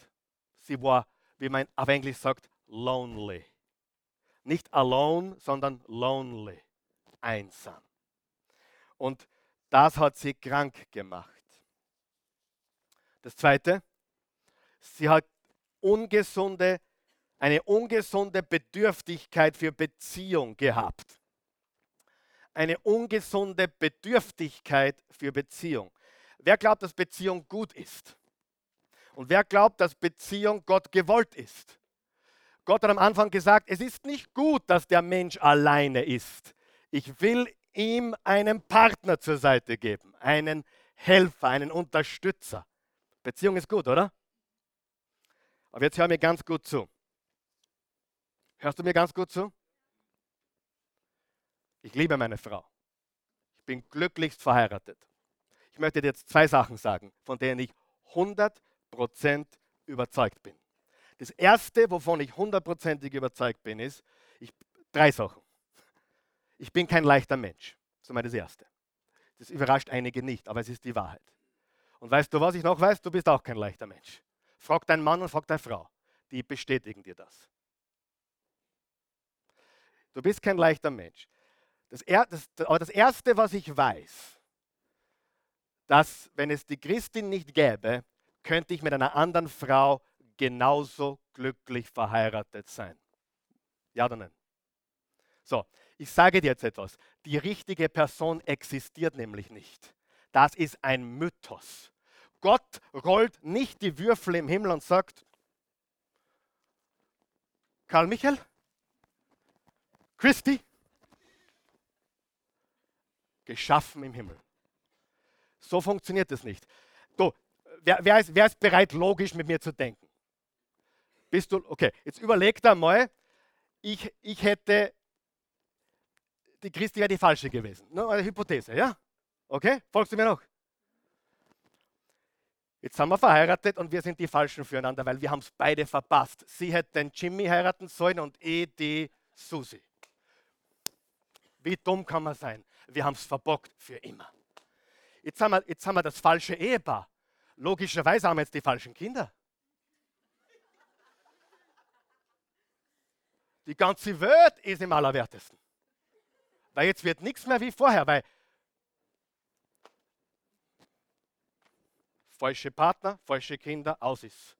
Sie war, wie man auf Englisch sagt, lonely. Nicht alone, sondern lonely, einsam. Und das hat sie krank gemacht. Das Zweite, sie hat ungesunde eine ungesunde Bedürftigkeit für Beziehung gehabt. Eine ungesunde Bedürftigkeit für Beziehung. Wer glaubt, dass Beziehung gut ist? Und wer glaubt, dass Beziehung Gott gewollt ist? Gott hat am Anfang gesagt, es ist nicht gut, dass der Mensch alleine ist. Ich will ihm einen Partner zur Seite geben, einen Helfer, einen Unterstützer. Beziehung ist gut, oder? Aber jetzt hör mir ganz gut zu. Hörst du mir ganz gut zu? Ich liebe meine Frau. Ich bin glücklichst verheiratet. Ich möchte dir jetzt zwei Sachen sagen, von denen ich 100% überzeugt bin. Das erste, wovon ich hundertprozentig überzeugt bin, ist ich, drei Sachen. Ich bin kein leichter Mensch. Das ist mal das erste. Das überrascht einige nicht, aber es ist die Wahrheit. Und weißt du, was ich noch weiß? Du bist auch kein leichter Mensch. Frag deinen Mann und frag deine Frau. Die bestätigen dir das. Du bist kein leichter Mensch. Das, er, das, aber das Erste, was ich weiß, dass wenn es die Christin nicht gäbe, könnte ich mit einer anderen Frau genauso glücklich verheiratet sein. Ja oder nein? So, ich sage dir jetzt etwas. Die richtige Person existiert nämlich nicht. Das ist ein Mythos. Gott rollt nicht die Würfel im Himmel und sagt, Karl Michael, Christi, geschaffen im Himmel. So funktioniert es nicht. Du, wer, wer, ist, wer ist bereit, logisch mit mir zu denken? Bist du, okay, jetzt überleg da mal, ich, ich hätte, die Christi wäre die falsche gewesen. Nur eine Hypothese, ja? Okay, folgst du mir noch? Jetzt sind wir verheiratet und wir sind die Falschen füreinander, weil wir haben es beide verpasst. Sie hätte den Jimmy heiraten sollen und eh die Susi. Wie dumm kann man sein? Wir haben es verbockt für immer. Jetzt haben, wir, jetzt haben wir das falsche Ehepaar. Logischerweise haben wir jetzt die falschen Kinder. Die ganze Welt ist im Allerwertesten. Weil jetzt wird nichts mehr wie vorher, weil falsche Partner, falsche Kinder, aus ist.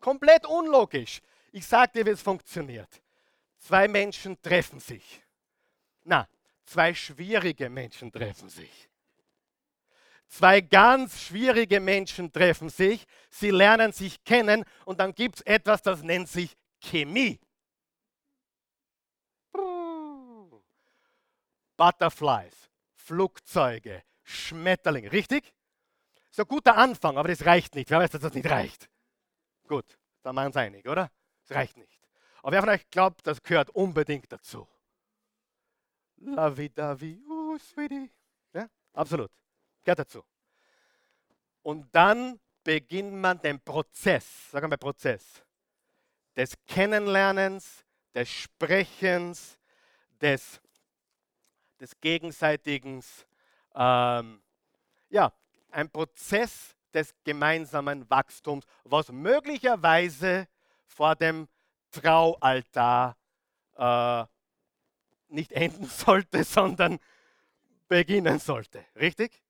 Komplett unlogisch. Ich sage dir, wie es funktioniert. Zwei Menschen treffen sich. Na, zwei schwierige Menschen treffen sich. Zwei ganz schwierige Menschen treffen sich, sie lernen sich kennen und dann gibt es etwas, das nennt sich Chemie. Butterflies, Flugzeuge, Schmetterlinge, richtig? So ein guter Anfang, aber das reicht nicht. Wer weiß, dass das nicht reicht? Gut, da machen uns einig, oder? Das reicht nicht. Aber wer von euch glaubt, das gehört unbedingt dazu? Lavi-davi, uh, sweetie. Ja, absolut. Gehört dazu. Und dann beginnt man den Prozess, sagen wir Prozess, des Kennenlernens, des Sprechens, des, des gegenseitigen, ähm, ja, ein Prozess des gemeinsamen Wachstums, was möglicherweise vor dem Traualtar äh, nicht enden sollte, sondern beginnen sollte. Richtig?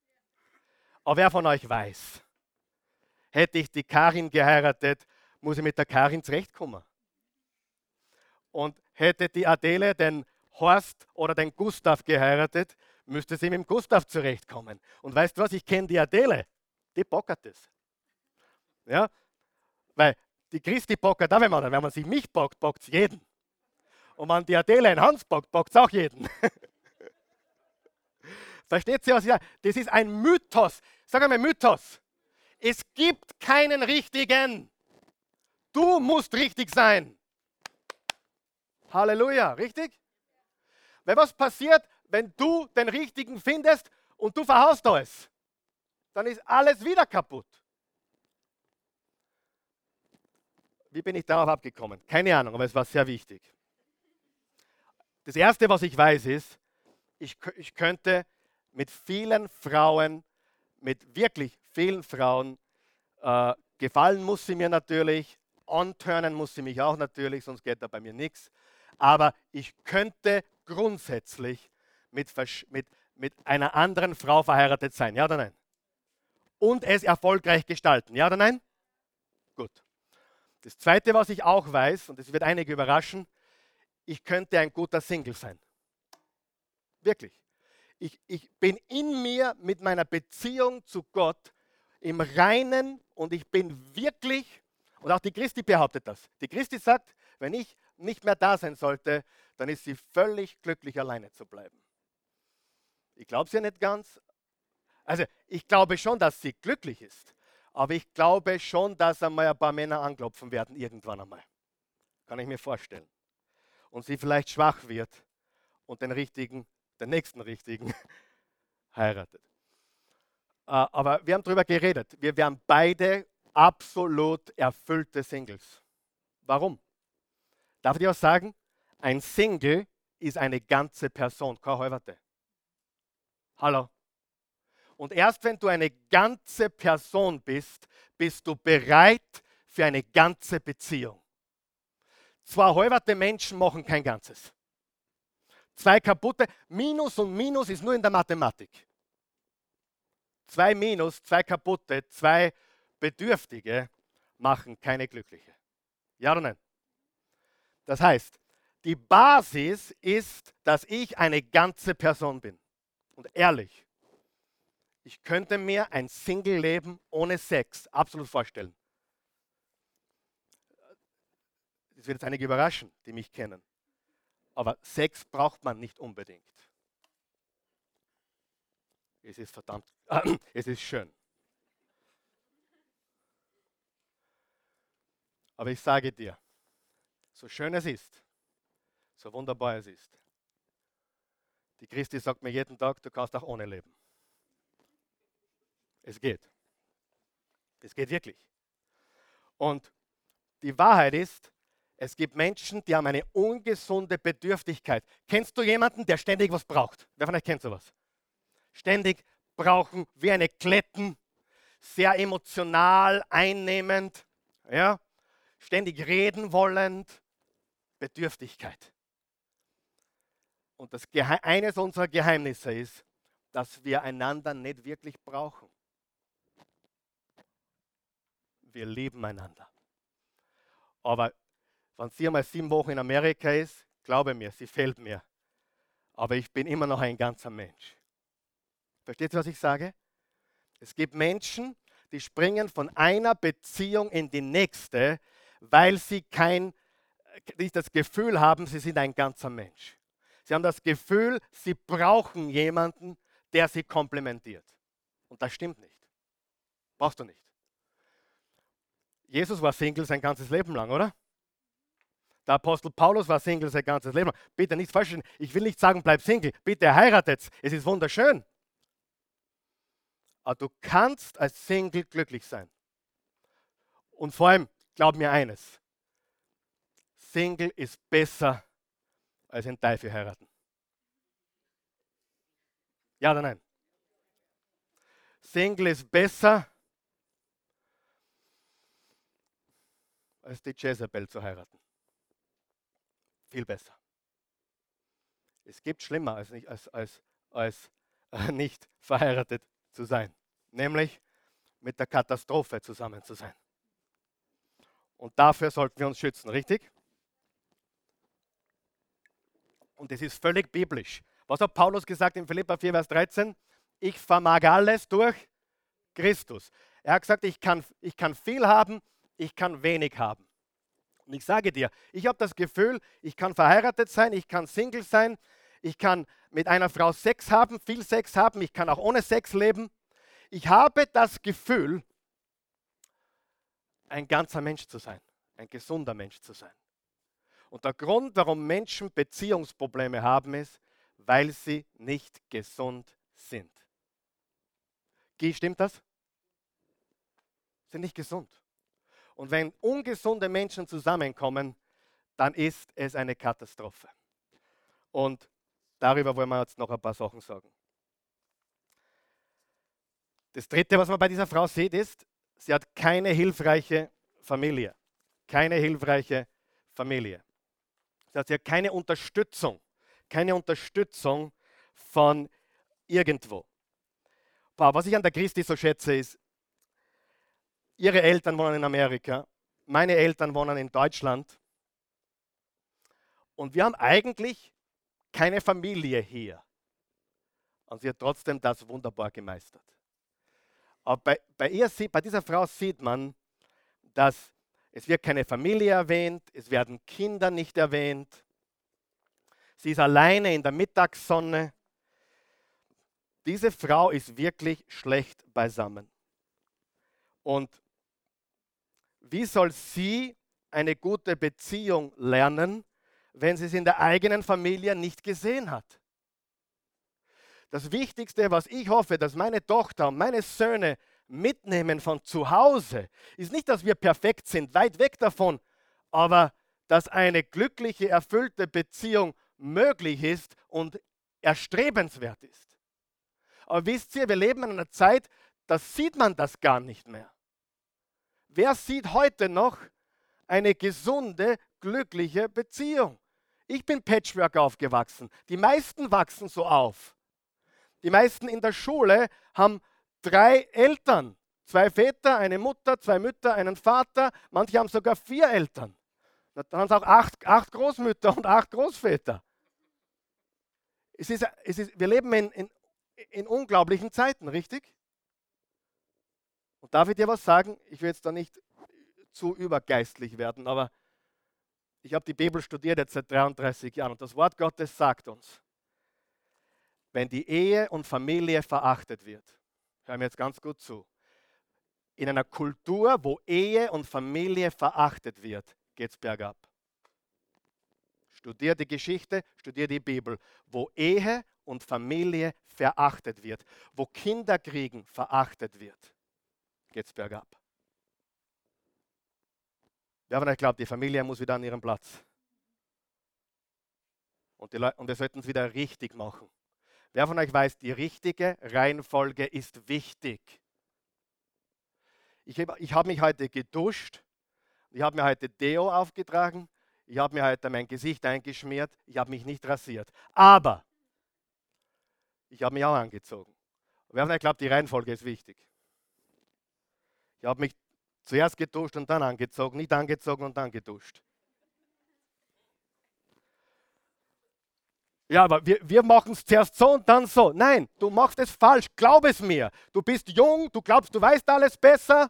Aber wer von euch weiß, hätte ich die Karin geheiratet, muss ich mit der Karin zurechtkommen. Und hätte die Adele den Horst oder den Gustav geheiratet, müsste sie mit dem Gustav zurechtkommen. Und weißt du was, ich kenne die Adele, die bockert es. Ja, weil die Christi bockert auch, wenn man, wenn man sich mich bockt, bockt es jeden. Und wenn die Adele einen Hans bockt, bockt es auch jeden. Versteht ihr, was ich sage? Das ist ein Mythos. Sag einmal Mythos. Es gibt keinen richtigen. Du musst richtig sein. Halleluja, richtig? Weil was passiert, wenn du den richtigen findest und du verhaust alles? Dann ist alles wieder kaputt. Wie bin ich darauf abgekommen? Keine Ahnung, aber es war sehr wichtig. Das Erste, was ich weiß, ist, ich, ich könnte mit vielen Frauen, mit wirklich vielen Frauen, äh, gefallen muss sie mir natürlich, anturnen muss sie mich auch natürlich, sonst geht da bei mir nichts. Aber ich könnte grundsätzlich mit, mit, mit einer anderen Frau verheiratet sein, ja oder nein? Und es erfolgreich gestalten, ja oder nein? Gut. Das Zweite, was ich auch weiß, und das wird einige überraschen, ich könnte ein guter Single sein. Wirklich. Ich, ich bin in mir mit meiner Beziehung zu Gott im Reinen und ich bin wirklich, und auch die Christi behauptet das. Die Christi sagt, wenn ich nicht mehr da sein sollte, dann ist sie völlig glücklich, alleine zu bleiben. Ich glaube es ja nicht ganz. Also ich glaube schon, dass sie glücklich ist. Aber ich glaube schon, dass einmal ein paar Männer anklopfen werden, irgendwann einmal. Kann ich mir vorstellen. Und sie vielleicht schwach wird und den richtigen, den nächsten richtigen heiratet. Äh, aber wir haben darüber geredet. Wir wären beide absolut erfüllte Singles. Warum? Darf ich dir auch sagen? Ein Single ist eine ganze Person, keine halbe. Hallo. Und erst wenn du eine ganze Person bist, bist du bereit für eine ganze Beziehung. Zwei halberte Menschen machen kein Ganzes. Zwei kaputte, Minus und Minus ist nur in der Mathematik. zwei Minus, zwei kaputte, zwei Bedürftige machen keine glückliche. Ja oder nein? Das heißt, die Basis ist, dass ich eine ganze Person bin. Und ehrlich, ich könnte mir ein Single-Leben ohne Sex absolut vorstellen. Das wird jetzt einige überraschen, die mich kennen. Aber Sex braucht man nicht unbedingt. Es ist verdammt, es ist schön. Aber ich sage dir, so schön es ist, so wunderbar es ist, die Christi sagt mir jeden Tag, du kannst auch ohne leben. Es geht. Es geht wirklich. Und die Wahrheit ist, es gibt Menschen, die haben eine ungesunde Bedürftigkeit. Kennst du jemanden, der ständig was braucht? Wer von euch kennt sowas? Ständig brauchen, wie eine Kletten, sehr emotional, einnehmend, ja? Ständig reden wollend, Bedürftigkeit. Und das eines unserer Geheimnisse ist, dass wir einander nicht wirklich brauchen. Wir lieben einander. Aber wenn sie einmal sieben Wochen in Amerika ist, glaube mir, sie fehlt mir. Aber ich bin immer noch ein ganzer Mensch. Versteht ihr, was ich sage? Es gibt Menschen, die springen von einer Beziehung in die nächste, weil sie kein, nicht das Gefühl haben, sie sind ein ganzer Mensch. Sie haben das Gefühl, sie brauchen jemanden, der sie komplementiert. Und das stimmt nicht. Brauchst du nicht. Jesus war Single sein ganzes Leben lang, oder? Der Apostel Paulus war Single sein ganzes Leben lang. Bitte nicht falsch. Ich will nicht sagen, bleib Single. Bitte heiratet. Es ist wunderschön. Aber du kannst als Single glücklich sein. Und vor allem, glaub mir eines. Single ist besser als ein Teufel heiraten. Ja oder nein? Single ist besser als die Jezebel zu heiraten. Viel besser. Es gibt schlimmer als nicht, als, als, als äh, nicht verheiratet zu sein, nämlich mit der Katastrophe zusammen zu sein. Und dafür sollten wir uns schützen, richtig? Und es ist völlig biblisch. Was hat Paulus gesagt in Philippa 4, Vers 13? Ich vermag alles durch Christus. Er hat gesagt, ich kann, ich kann viel haben, ich kann wenig haben. Und ich sage dir, ich habe das Gefühl, ich kann verheiratet sein, ich kann Single sein, ich kann mit einer Frau Sex haben, viel Sex haben, ich kann auch ohne Sex leben. Ich habe das Gefühl, ein ganzer Mensch zu sein, ein gesunder Mensch zu sein. Und der Grund, warum Menschen Beziehungsprobleme haben, ist, weil sie nicht gesund sind. Guy, stimmt das? Sind nicht gesund. Und wenn ungesunde Menschen zusammenkommen, dann ist es eine Katastrophe. Und darüber wollen wir jetzt noch ein paar Sachen sagen. Das Dritte, was man bei dieser Frau sieht, ist, sie hat keine hilfreiche Familie. Keine hilfreiche Familie. Sie hat ja keine Unterstützung. Keine Unterstützung von irgendwo. Was ich an der Christi so schätze, ist, ihre Eltern wohnen in Amerika, meine Eltern wohnen in Deutschland. Und wir haben eigentlich keine Familie hier. Und sie hat trotzdem das wunderbar gemeistert. Aber bei, bei, ihr, bei dieser Frau sieht man, dass es wird keine Familie erwähnt, es werden Kinder nicht erwähnt. Sie ist alleine in der Mittagssonne. Diese Frau ist wirklich schlecht beisammen. Und wie soll sie eine gute Beziehung lernen, wenn sie es in der eigenen Familie nicht gesehen hat? Das Wichtigste, was ich hoffe, dass meine Tochter meine Söhne mitnehmen von zu Hause, ist nicht, dass wir perfekt sind, weit weg davon, aber dass eine glückliche, erfüllte Beziehung möglich ist und erstrebenswert ist. Aber wisst ihr, wir leben in einer Zeit, da sieht man das gar nicht mehr. Wer sieht heute noch eine gesunde, glückliche Beziehung? Ich bin Patchwork aufgewachsen. Die meisten wachsen so auf. Die meisten in der Schule haben drei Eltern. Zwei Väter, eine Mutter, zwei Mütter, einen Vater. Manche haben sogar vier Eltern. Dann haben sie auch acht, acht Großmütter und acht Großväter. Es ist, es ist, wir leben in, in, in unglaublichen Zeiten, richtig? Und darf ich dir was sagen? Ich will jetzt da nicht zu übergeistlich werden, aber ich habe die Bibel studiert jetzt seit 33 Jahren und das Wort Gottes sagt uns, wenn die Ehe und Familie verachtet wird, hör mir jetzt ganz gut zu, in einer Kultur, wo Ehe und Familie verachtet wird, geht es bergab. Studier die Geschichte, studier die Bibel, wo Ehe und Familie verachtet wird, wo Kinderkriegen verachtet wird, geht es bergab. Wer von euch glaubt, die Familie muss wieder an ihren Platz? Und, die und wir sollten es wieder richtig machen. Wer von euch weiß, die richtige Reihenfolge ist wichtig. Ich, ich habe mich heute geduscht, ich habe mir heute Deo aufgetragen, ich habe mir heute mein Gesicht eingeschmiert, ich habe mich nicht rasiert. Aber ich habe mich auch angezogen. Wer von euch glaubt, die Reihenfolge ist wichtig? Ich habe mich Zuerst geduscht und dann angezogen, nicht angezogen und dann geduscht. Ja, aber wir, wir machen es zuerst so und dann so. Nein, du machst es falsch. Glaub es mir. Du bist jung, du glaubst, du weißt alles besser.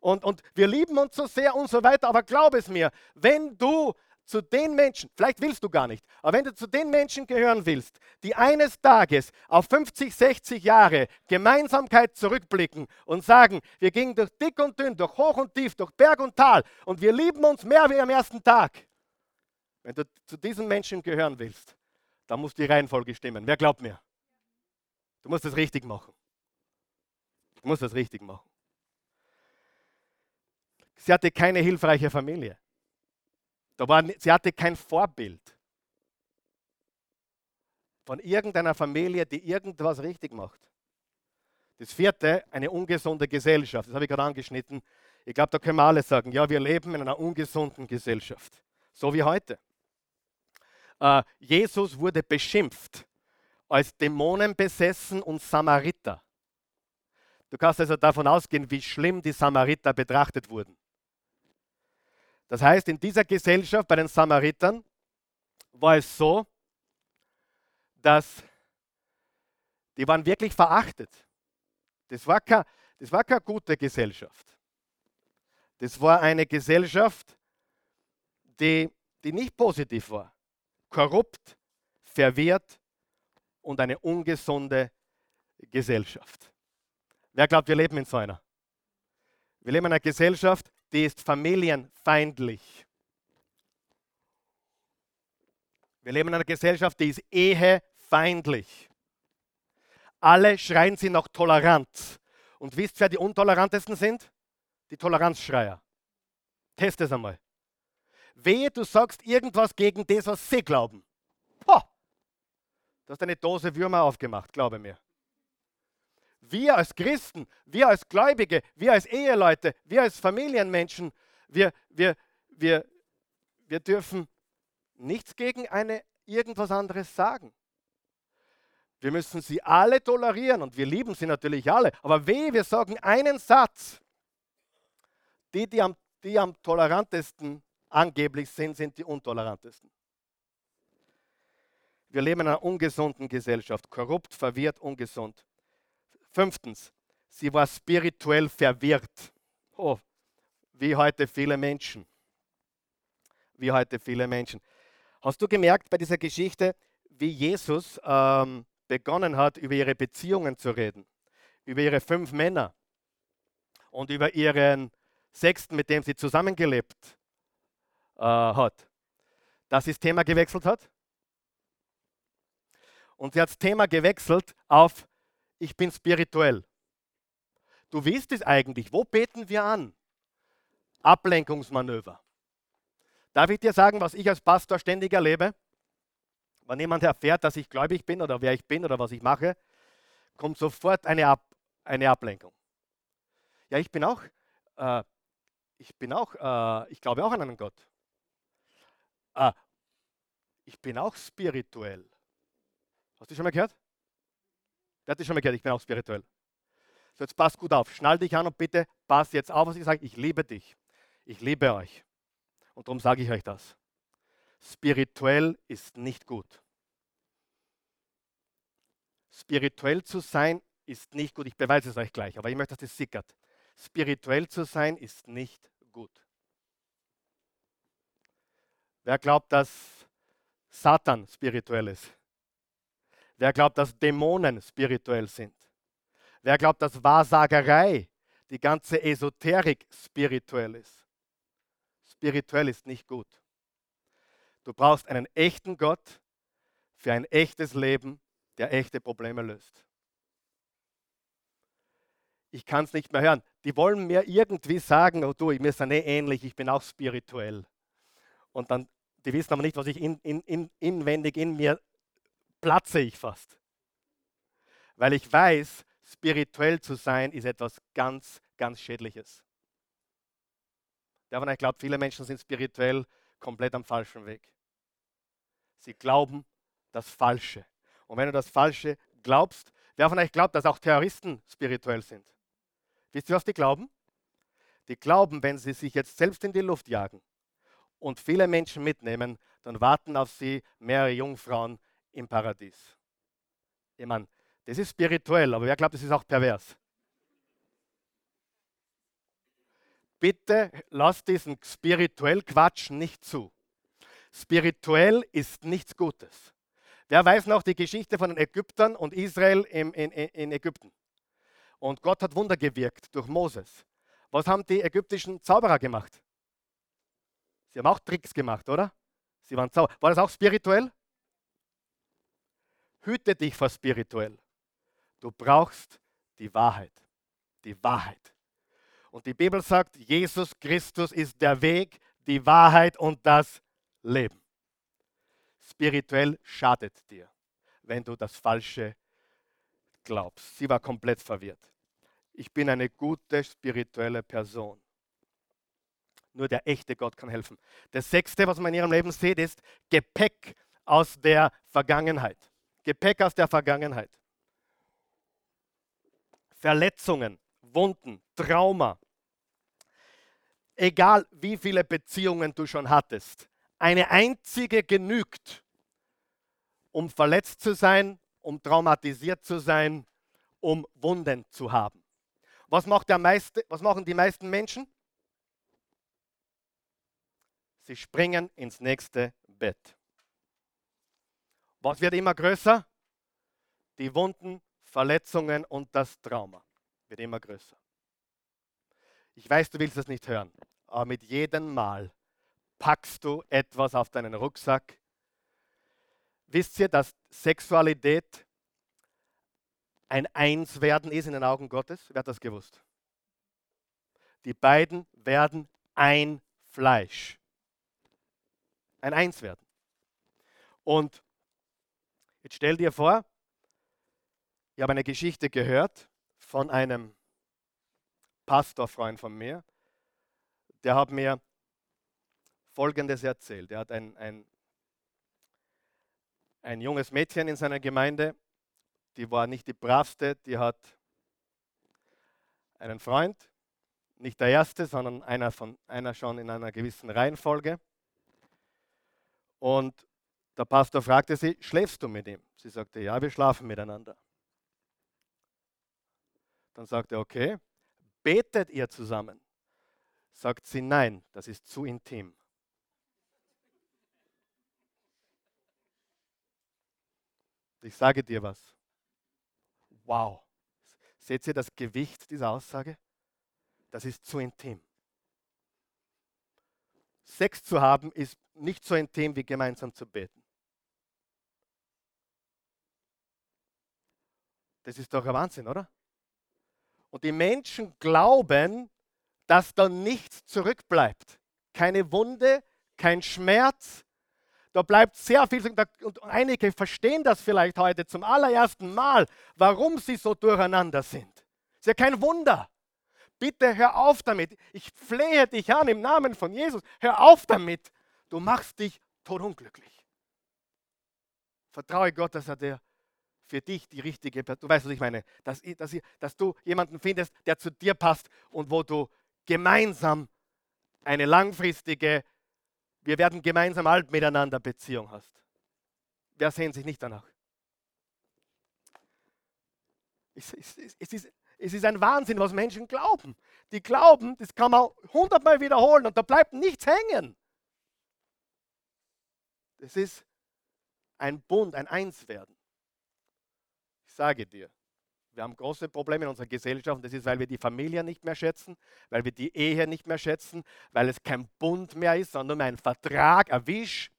Und, und wir lieben uns so sehr und so weiter. Aber glaub es mir, wenn du zu den Menschen, vielleicht willst du gar nicht, aber wenn du zu den Menschen gehören willst, die eines Tages auf 50, 60 Jahre Gemeinsamkeit zurückblicken und sagen, wir gingen durch dick und dünn, durch hoch und tief, durch Berg und Tal und wir lieben uns mehr wie am ersten Tag. Wenn du zu diesen Menschen gehören willst, dann muss die Reihenfolge stimmen. Wer glaubt mir? Du musst es richtig machen. Du musst es richtig machen. Sie hatte keine hilfreiche Familie. Da war, sie hatte kein Vorbild von irgendeiner Familie, die irgendwas richtig macht. Das vierte, eine ungesunde Gesellschaft. Das habe ich gerade angeschnitten. Ich glaube, da können wir alle sagen, ja, wir leben in einer ungesunden Gesellschaft. So wie heute. Äh, Jesus wurde beschimpft als dämonenbesessen und Samariter. Du kannst also davon ausgehen, wie schlimm die Samariter betrachtet wurden. Das heißt, in dieser Gesellschaft bei den Samaritern war es so, dass die waren wirklich verachtet. Das war, keine, das war keine gute Gesellschaft. Das war eine Gesellschaft, die, die nicht positiv war. Korrupt, verwirrt und eine ungesunde Gesellschaft. Wer glaubt, wir leben in so einer? Wir leben in einer Gesellschaft, die ist familienfeindlich. Wir leben in einer Gesellschaft, die ist ehefeindlich. Alle schreien sie nach Toleranz. Und wisst ihr, wer die untolerantesten sind? Die Toleranzschreier. Test es einmal. Wehe, du sagst irgendwas gegen das, was sie glauben. Ho! Du hast eine Dose Würmer aufgemacht, glaube mir wir als Christen, wir als Gläubige, wir als Eheleute, wir als Familienmenschen, wir, wir, wir, wir dürfen nichts gegen eine irgendwas anderes sagen. Wir müssen sie alle tolerieren und wir lieben sie natürlich alle. Aber weh, wir sagen einen Satz. Die, die am, die am tolerantesten angeblich sind, sind die untolerantesten. Wir leben in einer ungesunden Gesellschaft, korrupt, verwirrt, ungesund. Fünftens, sie war spirituell verwirrt. Oh, wie heute viele Menschen. Wie heute viele Menschen. Hast du gemerkt bei dieser Geschichte, wie Jesus ähm, begonnen hat, über ihre Beziehungen zu reden? Über ihre fünf Männer und über ihren sechsten, mit dem sie zusammengelebt äh, hat. Dass sie das Thema gewechselt hat? Und sie hat das Thema gewechselt auf ich bin spirituell. Du willst es eigentlich. Wo beten wir an? Ablenkungsmanöver. Darf ich dir sagen, was ich als Pastor ständig erlebe? Wenn jemand erfährt, dass ich gläubig bin oder wer ich bin oder was ich mache, kommt sofort eine, Ab eine Ablenkung. Ja, ich bin auch, äh, ich bin auch, äh, ich glaube auch an einen Gott. Äh, ich bin auch spirituell. Hast du schon mal gehört? Wer hat das schon mal gehört? Ich bin auch spirituell. So, jetzt pass gut auf. Schnall dich an und bitte pass jetzt auf, was ich sage. Ich liebe dich. Ich liebe euch. Und darum sage ich euch das. Spirituell ist nicht gut. Spirituell zu sein ist nicht gut. Ich beweise es euch gleich, aber ich möchte, dass das sickert. Spirituell zu sein ist nicht gut. Wer glaubt, dass Satan spirituell ist? Wer glaubt, dass Dämonen spirituell sind? Wer glaubt, dass Wahrsagerei, die ganze Esoterik spirituell ist? Spirituell ist nicht gut. Du brauchst einen echten Gott für ein echtes Leben, der echte Probleme löst. Ich kann es nicht mehr hören. Die wollen mir irgendwie sagen, oh du, mir sind eh ähnlich, ich bin auch spirituell. Und dann, die wissen aber nicht, was ich in, in, in, inwendig in mir platze ich fast. Weil ich weiß, spirituell zu sein ist etwas ganz, ganz Schädliches. Der von euch glaubt, viele Menschen sind spirituell komplett am falschen Weg. Sie glauben das Falsche. Und wenn du das Falsche glaubst, wer von euch glaubt, dass auch Terroristen spirituell sind? Wisst ihr, was die glauben? Die glauben, wenn sie sich jetzt selbst in die Luft jagen und viele Menschen mitnehmen, dann warten auf sie mehrere Jungfrauen im Paradies. Ich meine, das ist spirituell, aber wer glaubt, das ist auch pervers? Bitte lasst diesen spirituell Quatsch nicht zu. Spirituell ist nichts Gutes. Wer weiß noch die Geschichte von den Ägyptern und Israel in, in, in Ägypten? Und Gott hat Wunder gewirkt durch Moses. Was haben die ägyptischen Zauberer gemacht? Sie haben auch Tricks gemacht, oder? Sie waren Zauberer. War das auch spirituell? Hüte dich vor spirituell. Du brauchst die Wahrheit. Die Wahrheit. Und die Bibel sagt, Jesus Christus ist der Weg, die Wahrheit und das Leben. Spirituell schadet dir, wenn du das Falsche glaubst. Sie war komplett verwirrt. Ich bin eine gute spirituelle Person. Nur der echte Gott kann helfen. Das sechste, was man in ihrem Leben sieht, ist Gepäck aus der Vergangenheit. Gepäck aus der Vergangenheit. Verletzungen, Wunden, Trauma. Egal wie viele Beziehungen du schon hattest, eine einzige genügt, um verletzt zu sein, um traumatisiert zu sein, um Wunden zu haben. Was, macht der meiste, was machen die meisten Menschen? Sie springen ins nächste Bett. Was wird immer größer? Die Wunden, Verletzungen und das Trauma wird immer größer. Ich weiß, du willst das nicht hören, aber mit jedem Mal packst du etwas auf deinen Rucksack. Wisst ihr, dass Sexualität ein Einswerden ist in den Augen Gottes? Wer hat das gewusst? Die beiden werden ein Fleisch. Ein Einswerden. Und jetzt stell dir vor, ich habe eine Geschichte gehört von einem Pastorfreund von mir, der hat mir Folgendes erzählt. Er hat ein, ein, ein junges Mädchen in seiner Gemeinde, die war nicht die bravste, die hat einen Freund, nicht der erste, sondern einer, von, einer schon in einer gewissen Reihenfolge. Und der Pastor fragte sie, schläfst du mit ihm? Sie sagte, ja, wir schlafen miteinander. Dann sagte er, okay, betet ihr zusammen? Sagt sie, nein, das ist zu intim. Ich sage dir was. Wow. Seht ihr das Gewicht dieser Aussage? Das ist zu intim. Sex zu haben ist nicht so intim wie gemeinsam zu beten. Das ist doch ein Wahnsinn, oder? Und die Menschen glauben, dass da nichts zurückbleibt. Keine Wunde, kein Schmerz, da bleibt sehr viel. Und einige verstehen das vielleicht heute zum allerersten Mal, warum sie so durcheinander sind. Ist ja kein Wunder. Bitte hör auf damit. Ich flehe dich an im Namen von Jesus. Hör auf damit. Du machst dich todunglücklich. Vertraue Gott, dass er dir für dich die richtige Person. Du weißt, was ich meine. Dass, dass, dass du jemanden findest, der zu dir passt und wo du gemeinsam eine langfristige, wir werden gemeinsam alt miteinander Beziehung hast. Wer sehnt sich nicht danach? Es, ist, es ist ein Wahnsinn, was Menschen glauben. Die glauben, das kann man hundertmal wiederholen und da bleibt nichts hängen. Das ist ein Bund, ein Einswerden. Ich sage dir, wir haben große Probleme in unserer Gesellschaft und das ist, weil wir die Familie nicht mehr schätzen, weil wir die Ehe nicht mehr schätzen, weil es kein Bund mehr ist, sondern ein Vertrag, ein Wisch.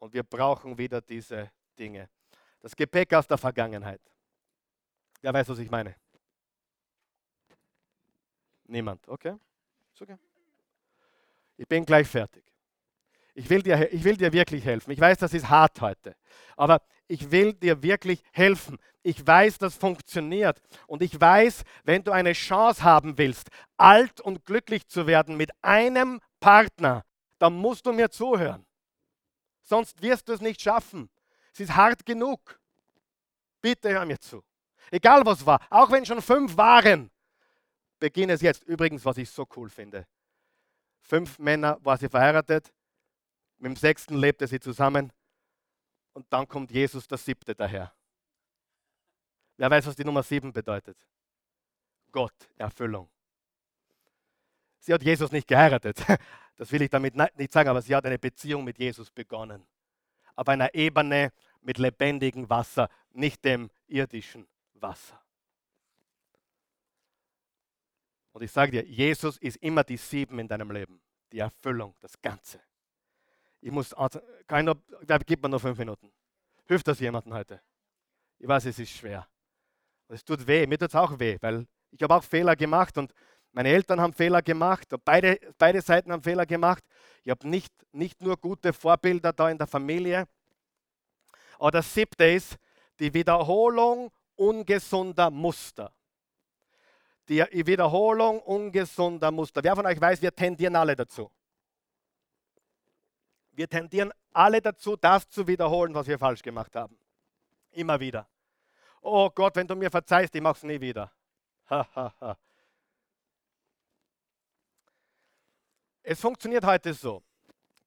Und wir brauchen wieder diese Dinge. Das Gepäck aus der Vergangenheit. Wer weiß, was ich meine? Niemand, okay? Okay. Ich bin gleich fertig. Ich will, dir, ich will dir wirklich helfen. Ich weiß, das ist hart heute. Aber ich will dir wirklich helfen. Ich weiß, das funktioniert. Und ich weiß, wenn du eine Chance haben willst, alt und glücklich zu werden mit einem Partner, dann musst du mir zuhören. Sonst wirst du es nicht schaffen. Es ist hart genug. Bitte hör mir zu. Egal was war, auch wenn schon fünf waren, beginne es jetzt. Übrigens, was ich so cool finde. Fünf Männer war sie verheiratet, mit dem sechsten lebte sie zusammen und dann kommt Jesus, der siebte, daher. Wer weiß, was die Nummer sieben bedeutet? Gott, Erfüllung. Sie hat Jesus nicht geheiratet. Das will ich damit nicht sagen, aber sie hat eine Beziehung mit Jesus begonnen. Auf einer Ebene mit lebendigem Wasser, nicht dem irdischen Wasser. Und ich sage dir, Jesus ist immer die sieben in deinem Leben, die Erfüllung, das Ganze. Ich muss, also, keiner, gib mir nur fünf Minuten. Hilft das jemandem heute? Ich weiß, es ist schwer. Es tut weh, mir tut es auch weh, weil ich habe auch Fehler gemacht und meine Eltern haben Fehler gemacht, beide, beide Seiten haben Fehler gemacht. Ich habe nicht, nicht nur gute Vorbilder da in der Familie. Aber das siebte ist die Wiederholung ungesunder Muster. Die Wiederholung ungesunder Muster. Wer von euch weiß, wir tendieren alle dazu. Wir tendieren alle dazu, das zu wiederholen, was wir falsch gemacht haben. Immer wieder. Oh Gott, wenn du mir verzeihst, ich mache es nie wieder. es funktioniert heute so.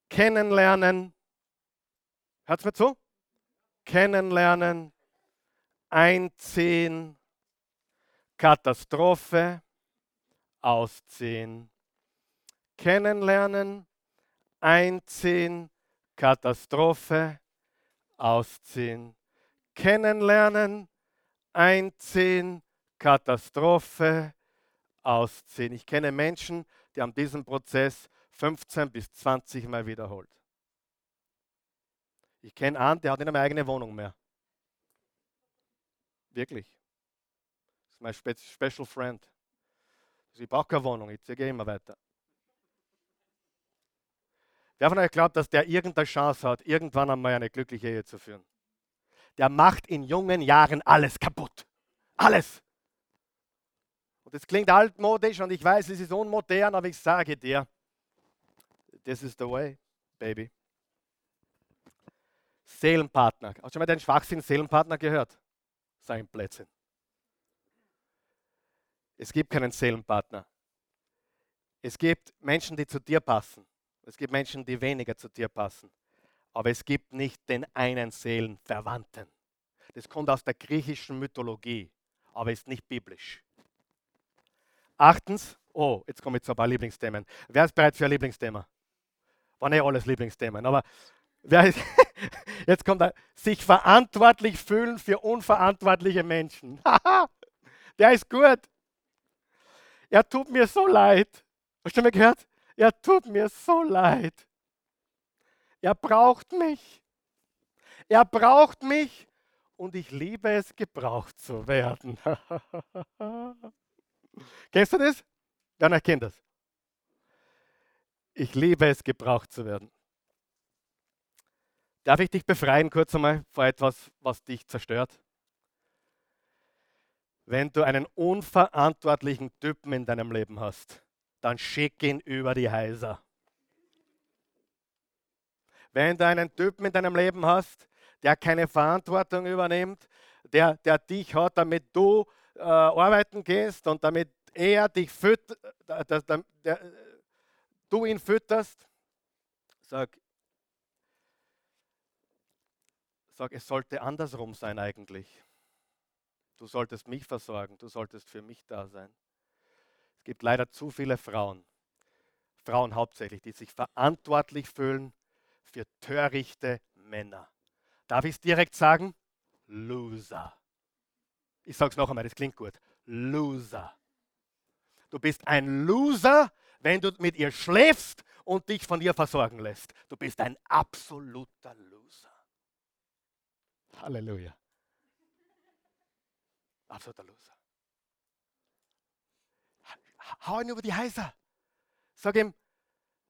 Kennenlernen. Hört es mir zu? Kennenlernen, einziehen, Katastrophe, ausziehen. Kennenlernen, einziehen, Katastrophe, ausziehen. Kennenlernen, einziehen, Katastrophe, ausziehen. Ich kenne Menschen, die haben diesen Prozess 15 bis 20 Mal wiederholt. Ich kenne einen, der hat nicht eine eigene Wohnung mehr. Wirklich. Das ist mein Special Friend. Also ich brauche keine Wohnung, ich gehe immer weiter. Wer von euch glaubt, dass der irgendeine Chance hat, irgendwann einmal eine glückliche Ehe zu führen? Der macht in jungen Jahren alles kaputt. Alles. Und es klingt altmodisch und ich weiß, es ist unmodern, aber ich sage dir, this is the way, baby. Seelenpartner. Hast du schon mal den Schwachsinn Seelenpartner gehört? Sein Plätzchen. Es gibt keinen Seelenpartner. Es gibt Menschen, die zu dir passen. Es gibt Menschen, die weniger zu dir passen. Aber es gibt nicht den einen Seelenverwandten. Das kommt aus der griechischen Mythologie, aber ist nicht biblisch. Achtens, oh, jetzt komme ich zu ein paar Lieblingsthemen. Wer ist bereit für ein Lieblingsthema? War nicht alles Lieblingsthemen, aber wer ist, jetzt kommt er, sich verantwortlich fühlen für unverantwortliche Menschen. Der ist gut. Er tut mir so leid. Hast du mal gehört? Er tut mir so leid. Er braucht mich. Er braucht mich und ich liebe es, gebraucht zu werden. Kennst du das? Ja, kennt das? Ich liebe es, gebraucht zu werden. Darf ich dich befreien kurz einmal vor etwas, was dich zerstört? Wenn du einen unverantwortlichen Typen in deinem Leben hast, dann schick ihn über die Häuser. Wenn du einen Typen in deinem Leben hast, der keine Verantwortung übernimmt, der, der dich hat, damit du äh, arbeiten gehst und damit er dich füttert, äh, du ihn fütterst. Sag, sag, es sollte andersrum sein eigentlich. Du solltest mich versorgen, du solltest für mich da sein. Es gibt leider zu viele Frauen, Frauen hauptsächlich, die sich verantwortlich fühlen für törichte Männer. Darf ich es direkt sagen? Loser. Ich sage es noch einmal, das klingt gut. Loser. Du bist ein Loser, wenn du mit ihr schläfst und dich von ihr versorgen lässt. Du bist ein absoluter Loser. Halleluja. Absoluter Loser. Hau ihn über die Häuser. Sag ihm,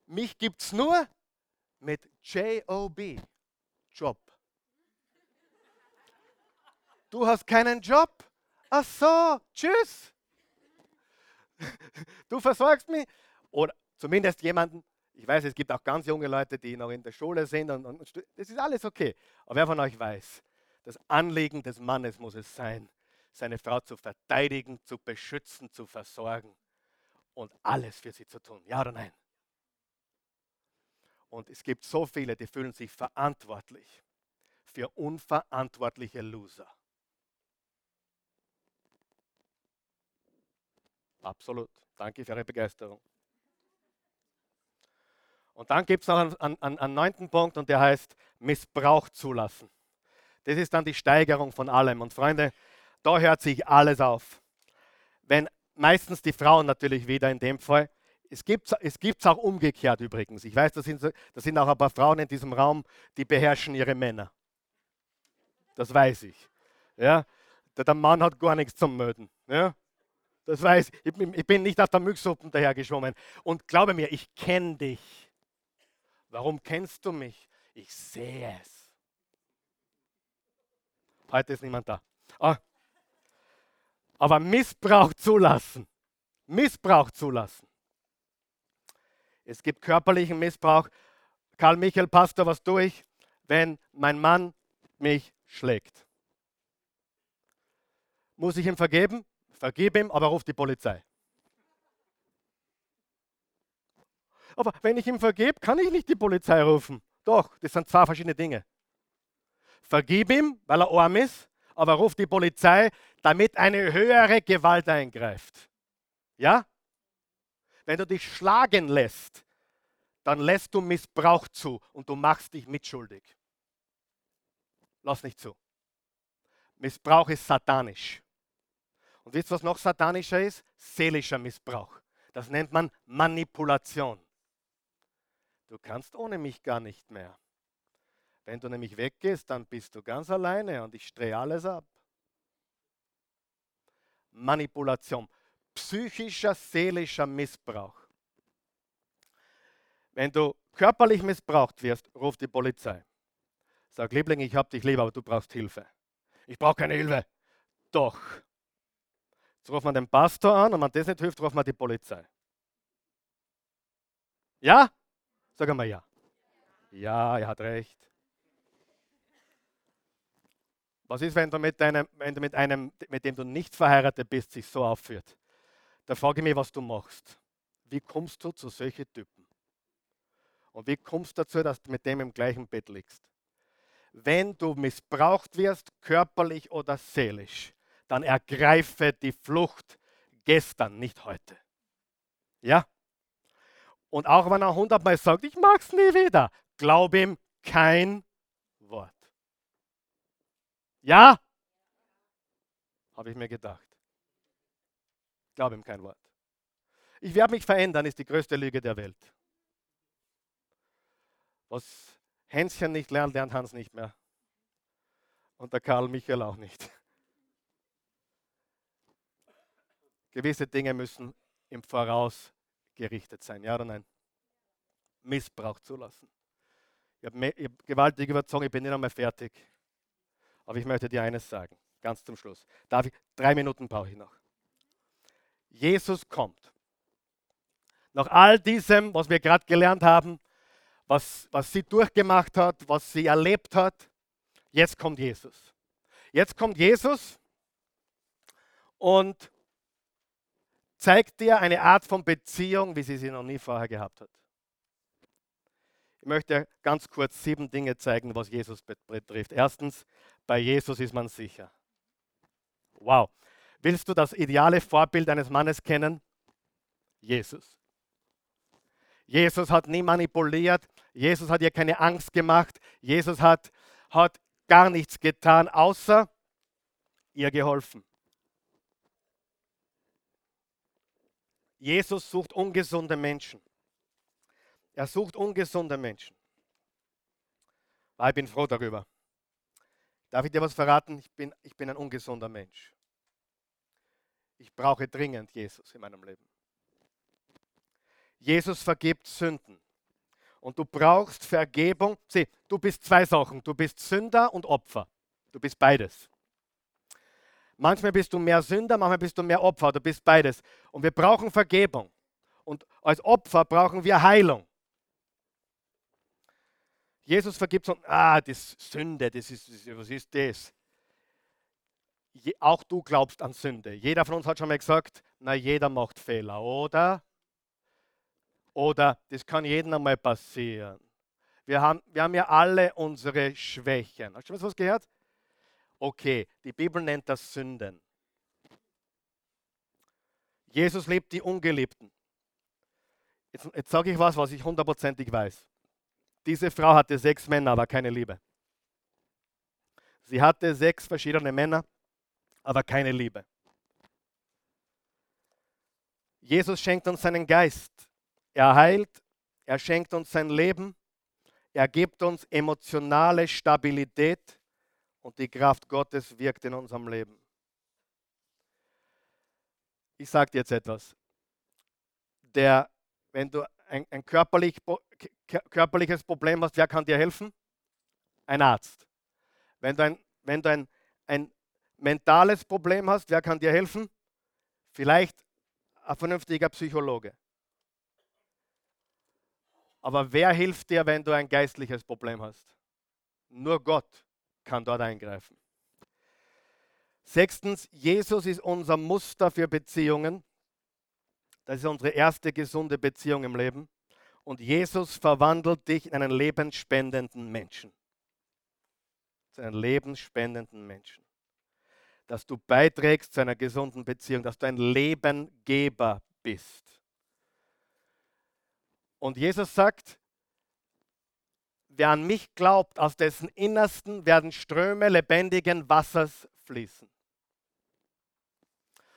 mich gibt's nur mit J-O-B. Job. Du hast keinen Job? Ach so, tschüss. Du versorgst mich. Oder zumindest jemanden, ich weiß, es gibt auch ganz junge Leute, die noch in der Schule sind und, und das ist alles okay. Aber wer von euch weiß, das Anliegen des Mannes muss es sein, seine Frau zu verteidigen, zu beschützen, zu versorgen und alles für sie zu tun. Ja oder nein? Und es gibt so viele, die fühlen sich verantwortlich für unverantwortliche Loser. Absolut. Danke für Ihre Begeisterung. Und dann gibt es noch einen, einen, einen neunten Punkt und der heißt Missbrauch zulassen. Das ist dann die Steigerung von allem. Und Freunde, da hört sich alles auf. Wenn meistens die Frauen natürlich wieder in dem Fall, es gibt es auch umgekehrt übrigens. Ich weiß, da sind, da sind auch ein paar Frauen in diesem Raum, die beherrschen ihre Männer. Das weiß ich. Ja? Der Mann hat gar nichts zum Möden. Ja? Das weiß ich. Ich bin nicht auf der Müllsuppen dahergeschwommen. Und glaube mir, ich kenne dich. Warum kennst du mich? Ich sehe es. Heute ist niemand da. Ah, aber Missbrauch zulassen. Missbrauch zulassen. Es gibt körperlichen Missbrauch. Karl Michael, Pastor, was tue ich, wenn mein Mann mich schlägt? Muss ich ihm vergeben? Vergib ihm, aber ruf die Polizei. Aber wenn ich ihm vergebe, kann ich nicht die Polizei rufen. Doch, das sind zwei verschiedene Dinge. Vergib ihm, weil er arm ist, aber ruf die Polizei, damit eine höhere Gewalt eingreift. Ja? Wenn du dich schlagen lässt, dann lässt du Missbrauch zu und du machst dich mitschuldig. Lass nicht zu. Missbrauch ist satanisch. Und wisst ihr, was noch satanischer ist? Seelischer Missbrauch. Das nennt man Manipulation. Du kannst ohne mich gar nicht mehr. Wenn du nämlich weggehst, dann bist du ganz alleine und ich drehe alles ab. Manipulation, psychischer, seelischer Missbrauch. Wenn du körperlich missbraucht wirst, ruf die Polizei. Sag, Liebling, ich hab dich lieb, aber du brauchst Hilfe. Ich brauche keine Hilfe. Doch. Jetzt ruft man den Pastor an und wenn das nicht hilft, ruft man die Polizei. Ja? Sag einmal ja. Ja, er hat recht. Was ist, wenn du mit, deinem, wenn du mit einem, mit dem du nicht verheiratet bist, sich so aufführt? Da frage ich mich, was du machst. Wie kommst du zu solchen Typen? Und wie kommst du dazu, dass du mit dem im gleichen Bett liegst? Wenn du missbraucht wirst, körperlich oder seelisch, dann ergreife die Flucht gestern, nicht heute. Ja? Und auch wenn er hundertmal sagt, ich mag's nie wieder, glaub ihm kein. Ja? Habe ich mir gedacht. Glaube ihm kein Wort. Ich werde mich verändern, ist die größte Lüge der Welt. Was Hänschen nicht lernt, lernt Hans nicht mehr. Und der Karl Michael auch nicht. Gewisse Dinge müssen im Voraus gerichtet sein, ja oder nein? Missbrauch zulassen. Ich habe hab gewaltig überzogen, ich bin nicht einmal fertig. Aber ich möchte dir eines sagen, ganz zum Schluss. Darf ich, drei Minuten brauche ich noch. Jesus kommt. Nach all diesem, was wir gerade gelernt haben, was, was sie durchgemacht hat, was sie erlebt hat, jetzt kommt Jesus. Jetzt kommt Jesus und zeigt dir eine Art von Beziehung, wie sie sie noch nie vorher gehabt hat. Möchte ganz kurz sieben Dinge zeigen, was Jesus betrifft. Erstens, bei Jesus ist man sicher. Wow. Willst du das ideale Vorbild eines Mannes kennen? Jesus. Jesus hat nie manipuliert. Jesus hat ihr keine Angst gemacht. Jesus hat, hat gar nichts getan, außer ihr geholfen. Jesus sucht ungesunde Menschen. Er sucht ungesunde Menschen. Ich bin froh darüber. Darf ich dir was verraten? Ich bin, ich bin ein ungesunder Mensch. Ich brauche dringend Jesus in meinem Leben. Jesus vergibt Sünden. Und du brauchst Vergebung. Sieh, du bist zwei Sachen. Du bist Sünder und Opfer. Du bist beides. Manchmal bist du mehr Sünder, manchmal bist du mehr Opfer. Du bist beides. Und wir brauchen Vergebung. Und als Opfer brauchen wir Heilung. Jesus vergibt so, ah, das Sünde, das ist, was ist das? Je, auch du glaubst an Sünde. Jeder von uns hat schon mal gesagt, na, jeder macht Fehler, oder? Oder das kann jedem einmal passieren. Wir haben, wir haben ja alle unsere Schwächen. Hast du was gehört? Okay, die Bibel nennt das Sünden. Jesus liebt die Ungeliebten. Jetzt, jetzt sage ich was, was ich hundertprozentig weiß. Diese Frau hatte sechs Männer, aber keine Liebe. Sie hatte sechs verschiedene Männer, aber keine Liebe. Jesus schenkt uns seinen Geist. Er heilt, er schenkt uns sein Leben, er gibt uns emotionale Stabilität und die Kraft Gottes wirkt in unserem Leben. Ich sage dir jetzt etwas. Der, wenn du ein, ein körperlich, körperliches Problem hast, wer kann dir helfen? Ein Arzt. Wenn du ein, wenn du ein, ein mentales Problem hast, wer kann dir helfen? Vielleicht ein vernünftiger Psychologe. Aber wer hilft dir, wenn du ein geistliches Problem hast? Nur Gott kann dort eingreifen. Sechstens, Jesus ist unser Muster für Beziehungen. Das ist unsere erste gesunde Beziehung im Leben. Und Jesus verwandelt dich in einen lebensspendenden Menschen. Zu einem lebensspendenden Menschen. Dass du beiträgst zu einer gesunden Beziehung, dass du ein Lebengeber bist. Und Jesus sagt, wer an mich glaubt, aus dessen Innersten werden Ströme lebendigen Wassers fließen.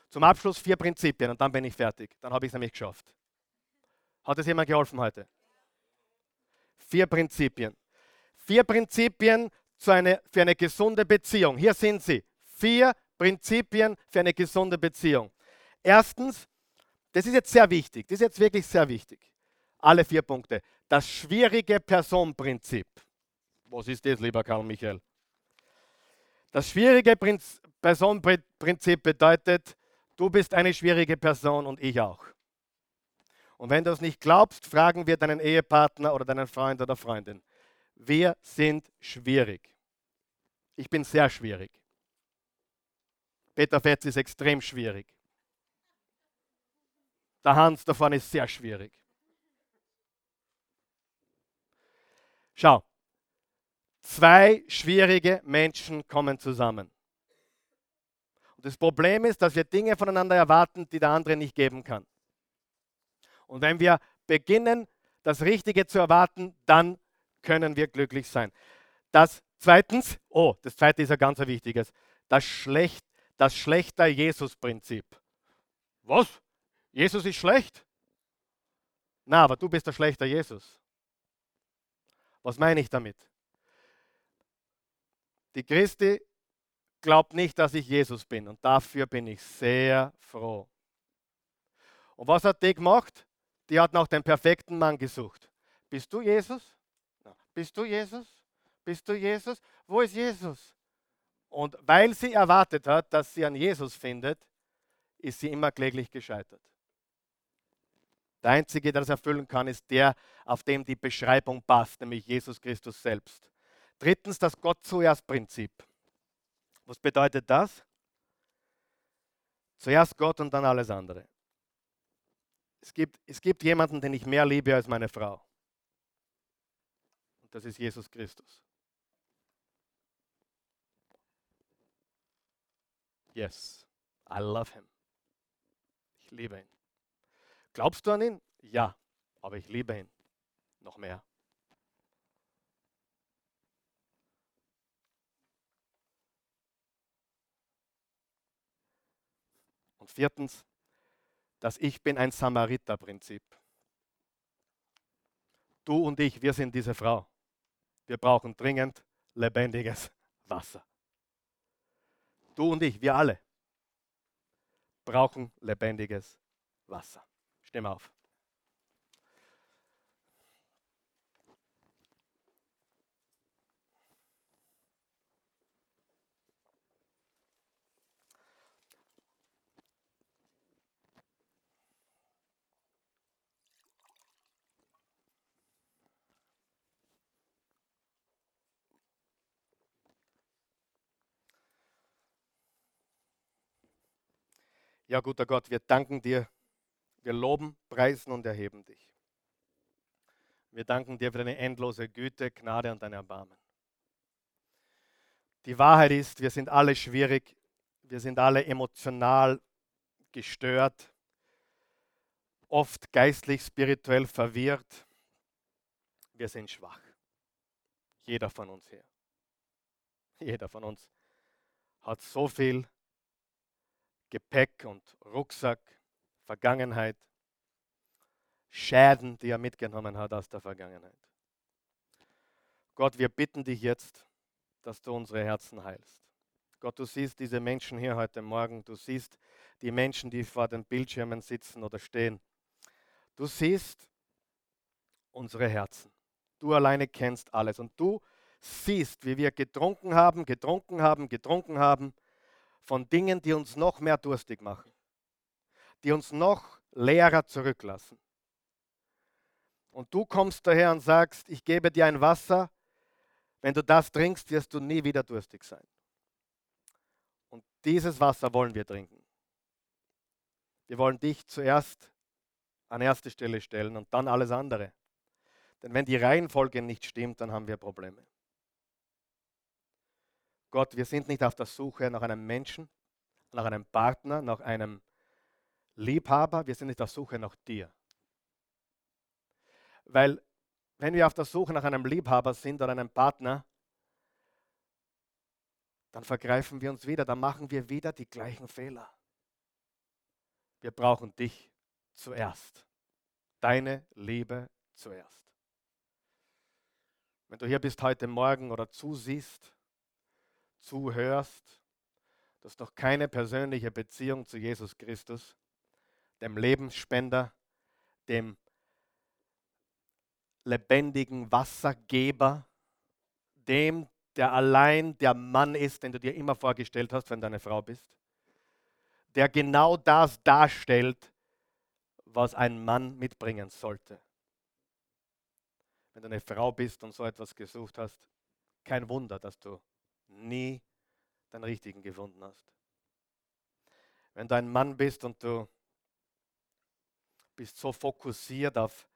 Zum Abschluss vier Prinzipien und dann bin ich fertig. Dann habe ich es nämlich geschafft. Hat es jemand geholfen heute? Vier Prinzipien. Vier Prinzipien eine, für eine gesunde Beziehung. Hier sind sie. Vier Prinzipien für eine gesunde Beziehung. Erstens, das ist jetzt sehr wichtig. Das ist jetzt wirklich sehr wichtig. Alle vier Punkte. Das schwierige Personprinzip. Was ist das, lieber Karl Michael? Das schwierige Personprinzip bedeutet, Du bist eine schwierige Person und ich auch. Und wenn du es nicht glaubst, fragen wir deinen Ehepartner oder deinen Freund oder Freundin. Wir sind schwierig. Ich bin sehr schwierig. Peter Fetz ist extrem schwierig. Der Hans davon ist sehr schwierig. Schau, zwei schwierige Menschen kommen zusammen. Und das Problem ist, dass wir Dinge voneinander erwarten, die der andere nicht geben kann. Und wenn wir beginnen, das Richtige zu erwarten, dann können wir glücklich sein. Das zweitens, oh, das zweite ist ja ganz ein wichtiges, das, schlecht, das schlechter Jesus-Prinzip. Was? Jesus ist schlecht? Na, aber du bist der schlechter Jesus. Was meine ich damit? Die Christi glaubt nicht, dass ich Jesus bin. Und dafür bin ich sehr froh. Und was hat die gemacht? Die hat nach dem perfekten Mann gesucht. Bist du Jesus? Bist du Jesus? Bist du Jesus? Wo ist Jesus? Und weil sie erwartet hat, dass sie an Jesus findet, ist sie immer kläglich gescheitert. Der Einzige, der das erfüllen kann, ist der, auf dem die Beschreibung passt, nämlich Jesus Christus selbst. Drittens das Gott zuerst Prinzip. Was bedeutet das? Zuerst Gott und dann alles andere. Es gibt, es gibt jemanden, den ich mehr liebe als meine Frau. Und das ist Jesus Christus. Yes, I love him. Ich liebe ihn. Glaubst du an ihn? Ja, aber ich liebe ihn noch mehr. Und viertens, das Ich bin ein Samariter-Prinzip. Du und ich, wir sind diese Frau. Wir brauchen dringend lebendiges Wasser. Du und ich, wir alle brauchen lebendiges Wasser. Stimme auf. Ja, guter Gott, wir danken dir. Wir loben, preisen und erheben dich. Wir danken dir für deine endlose Güte, Gnade und dein Erbarmen. Die Wahrheit ist, wir sind alle schwierig, wir sind alle emotional gestört, oft geistlich, spirituell verwirrt. Wir sind schwach. Jeder von uns hier. Jeder von uns hat so viel Gepäck und Rucksack, Vergangenheit, Schäden, die er mitgenommen hat aus der Vergangenheit. Gott, wir bitten dich jetzt, dass du unsere Herzen heilst. Gott, du siehst diese Menschen hier heute Morgen, du siehst die Menschen, die vor den Bildschirmen sitzen oder stehen. Du siehst unsere Herzen. Du alleine kennst alles und du siehst, wie wir getrunken haben, getrunken haben, getrunken haben von Dingen, die uns noch mehr durstig machen, die uns noch leerer zurücklassen. Und du kommst daher und sagst, ich gebe dir ein Wasser, wenn du das trinkst, wirst du nie wieder durstig sein. Und dieses Wasser wollen wir trinken. Wir wollen dich zuerst an erste Stelle stellen und dann alles andere. Denn wenn die Reihenfolge nicht stimmt, dann haben wir Probleme. Gott, wir sind nicht auf der Suche nach einem Menschen, nach einem Partner, nach einem Liebhaber, wir sind nicht auf der Suche nach dir. Weil wenn wir auf der Suche nach einem Liebhaber sind oder einem Partner, dann vergreifen wir uns wieder, dann machen wir wieder die gleichen Fehler. Wir brauchen dich zuerst. Deine Liebe zuerst. Wenn du hier bist heute Morgen oder zusiehst zuhörst, du hast noch keine persönliche Beziehung zu Jesus Christus, dem Lebensspender, dem lebendigen Wassergeber, dem, der allein der Mann ist, den du dir immer vorgestellt hast, wenn du eine Frau bist, der genau das darstellt, was ein Mann mitbringen sollte. Wenn du eine Frau bist und so etwas gesucht hast, kein Wunder, dass du nie den richtigen gefunden hast. Wenn du ein Mann bist und du bist so fokussiert auf,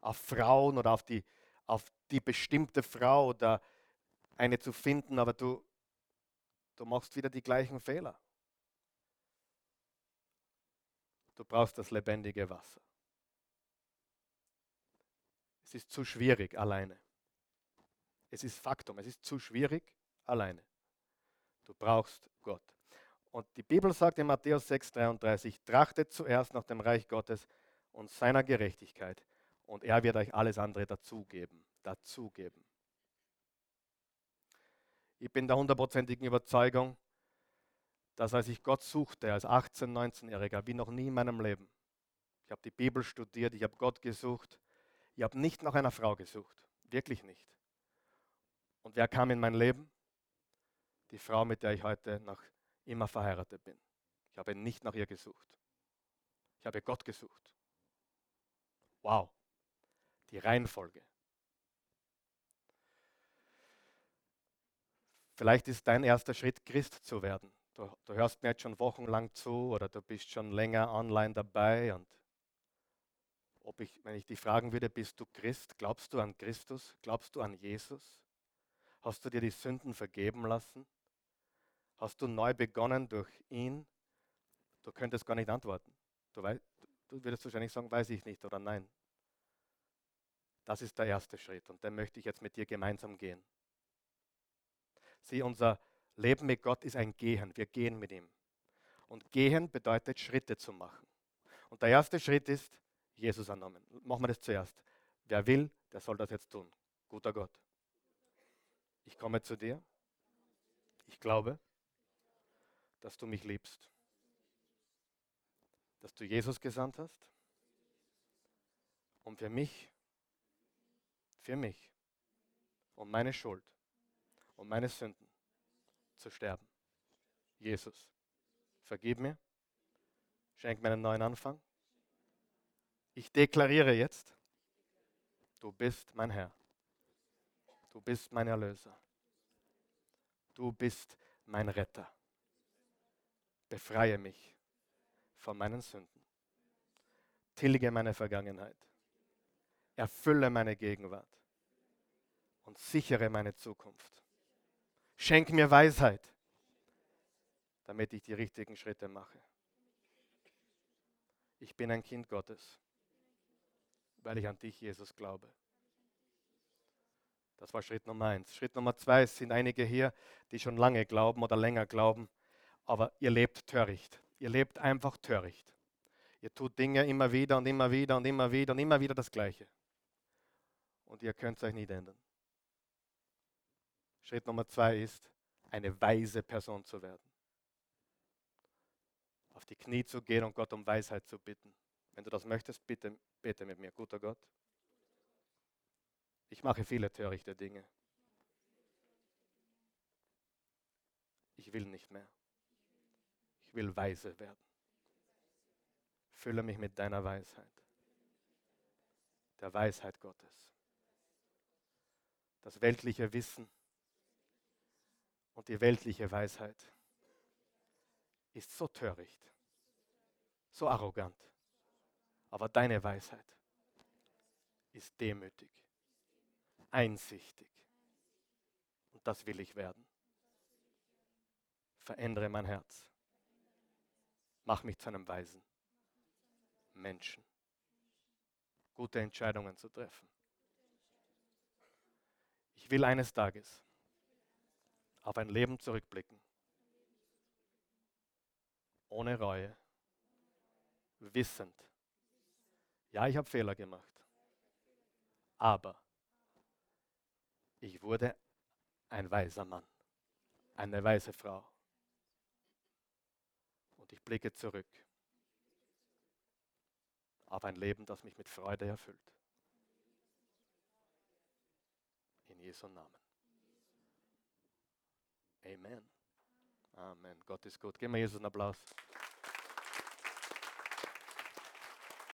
auf Frauen oder auf die, auf die bestimmte Frau oder eine zu finden, aber du, du machst wieder die gleichen Fehler. Du brauchst das lebendige Wasser. Es ist zu schwierig alleine. Es ist Faktum, es ist zu schwierig alleine. Du brauchst Gott. Und die Bibel sagt in Matthäus 6,33, trachtet zuerst nach dem Reich Gottes und seiner Gerechtigkeit und er wird euch alles andere dazugeben. Dazugeben. Ich bin der hundertprozentigen Überzeugung, dass als ich Gott suchte als 18-, 19-Jähriger, wie noch nie in meinem Leben, ich habe die Bibel studiert, ich habe Gott gesucht, ich habe nicht nach einer Frau gesucht, wirklich nicht. Und wer kam in mein Leben? Die Frau, mit der ich heute noch immer verheiratet bin. Ich habe nicht nach ihr gesucht. Ich habe Gott gesucht. Wow, die Reihenfolge. Vielleicht ist dein erster Schritt, Christ zu werden. Du, du hörst mir jetzt schon wochenlang zu oder du bist schon länger online dabei und ob ich, wenn ich dich fragen würde, bist du Christ? Glaubst du an Christus? Glaubst du an Jesus? Hast du dir die Sünden vergeben lassen? Hast du neu begonnen durch ihn? Du könntest gar nicht antworten. Du, weißt, du würdest wahrscheinlich sagen, weiß ich nicht oder nein. Das ist der erste Schritt und den möchte ich jetzt mit dir gemeinsam gehen. Sieh, unser Leben mit Gott ist ein Gehen. Wir gehen mit ihm. Und gehen bedeutet Schritte zu machen. Und der erste Schritt ist Jesus annehmen. Machen wir das zuerst. Wer will, der soll das jetzt tun. Guter Gott. Ich komme zu dir. Ich glaube, dass du mich liebst. Dass du Jesus gesandt hast, um für mich, für mich, um meine Schuld, um meine Sünden zu sterben. Jesus, vergib mir, schenk mir einen neuen Anfang. Ich deklariere jetzt, du bist mein Herr. Du bist mein Erlöser. Du bist mein Retter. Befreie mich von meinen Sünden. Tilge meine Vergangenheit. Erfülle meine Gegenwart und sichere meine Zukunft. Schenk mir Weisheit, damit ich die richtigen Schritte mache. Ich bin ein Kind Gottes, weil ich an dich, Jesus, glaube. Das war Schritt Nummer eins. Schritt Nummer zwei, sind einige hier, die schon lange glauben oder länger glauben, aber ihr lebt töricht. Ihr lebt einfach töricht. Ihr tut Dinge immer wieder und immer wieder und immer wieder und immer wieder das Gleiche. Und ihr könnt es euch nicht ändern. Schritt Nummer zwei ist, eine weise Person zu werden. Auf die Knie zu gehen und Gott um Weisheit zu bitten. Wenn du das möchtest, bitte bete mit mir, guter Gott. Ich mache viele törichte Dinge. Ich will nicht mehr. Will weise werden. Fülle mich mit deiner Weisheit, der Weisheit Gottes. Das weltliche Wissen und die weltliche Weisheit ist so töricht, so arrogant. Aber deine Weisheit ist demütig, einsichtig. Und das will ich werden. Verändere mein Herz. Mach mich zu einem Weisen. Menschen. Gute Entscheidungen zu treffen. Ich will eines Tages auf ein Leben zurückblicken. Ohne Reue. Wissend. Ja, ich habe Fehler gemacht. Aber ich wurde ein weiser Mann, eine weise Frau. Ich blicke zurück auf ein Leben, das mich mit Freude erfüllt. In Jesu Namen. Amen. Amen. Gott ist gut. Gib mir Jesus einen Applaus.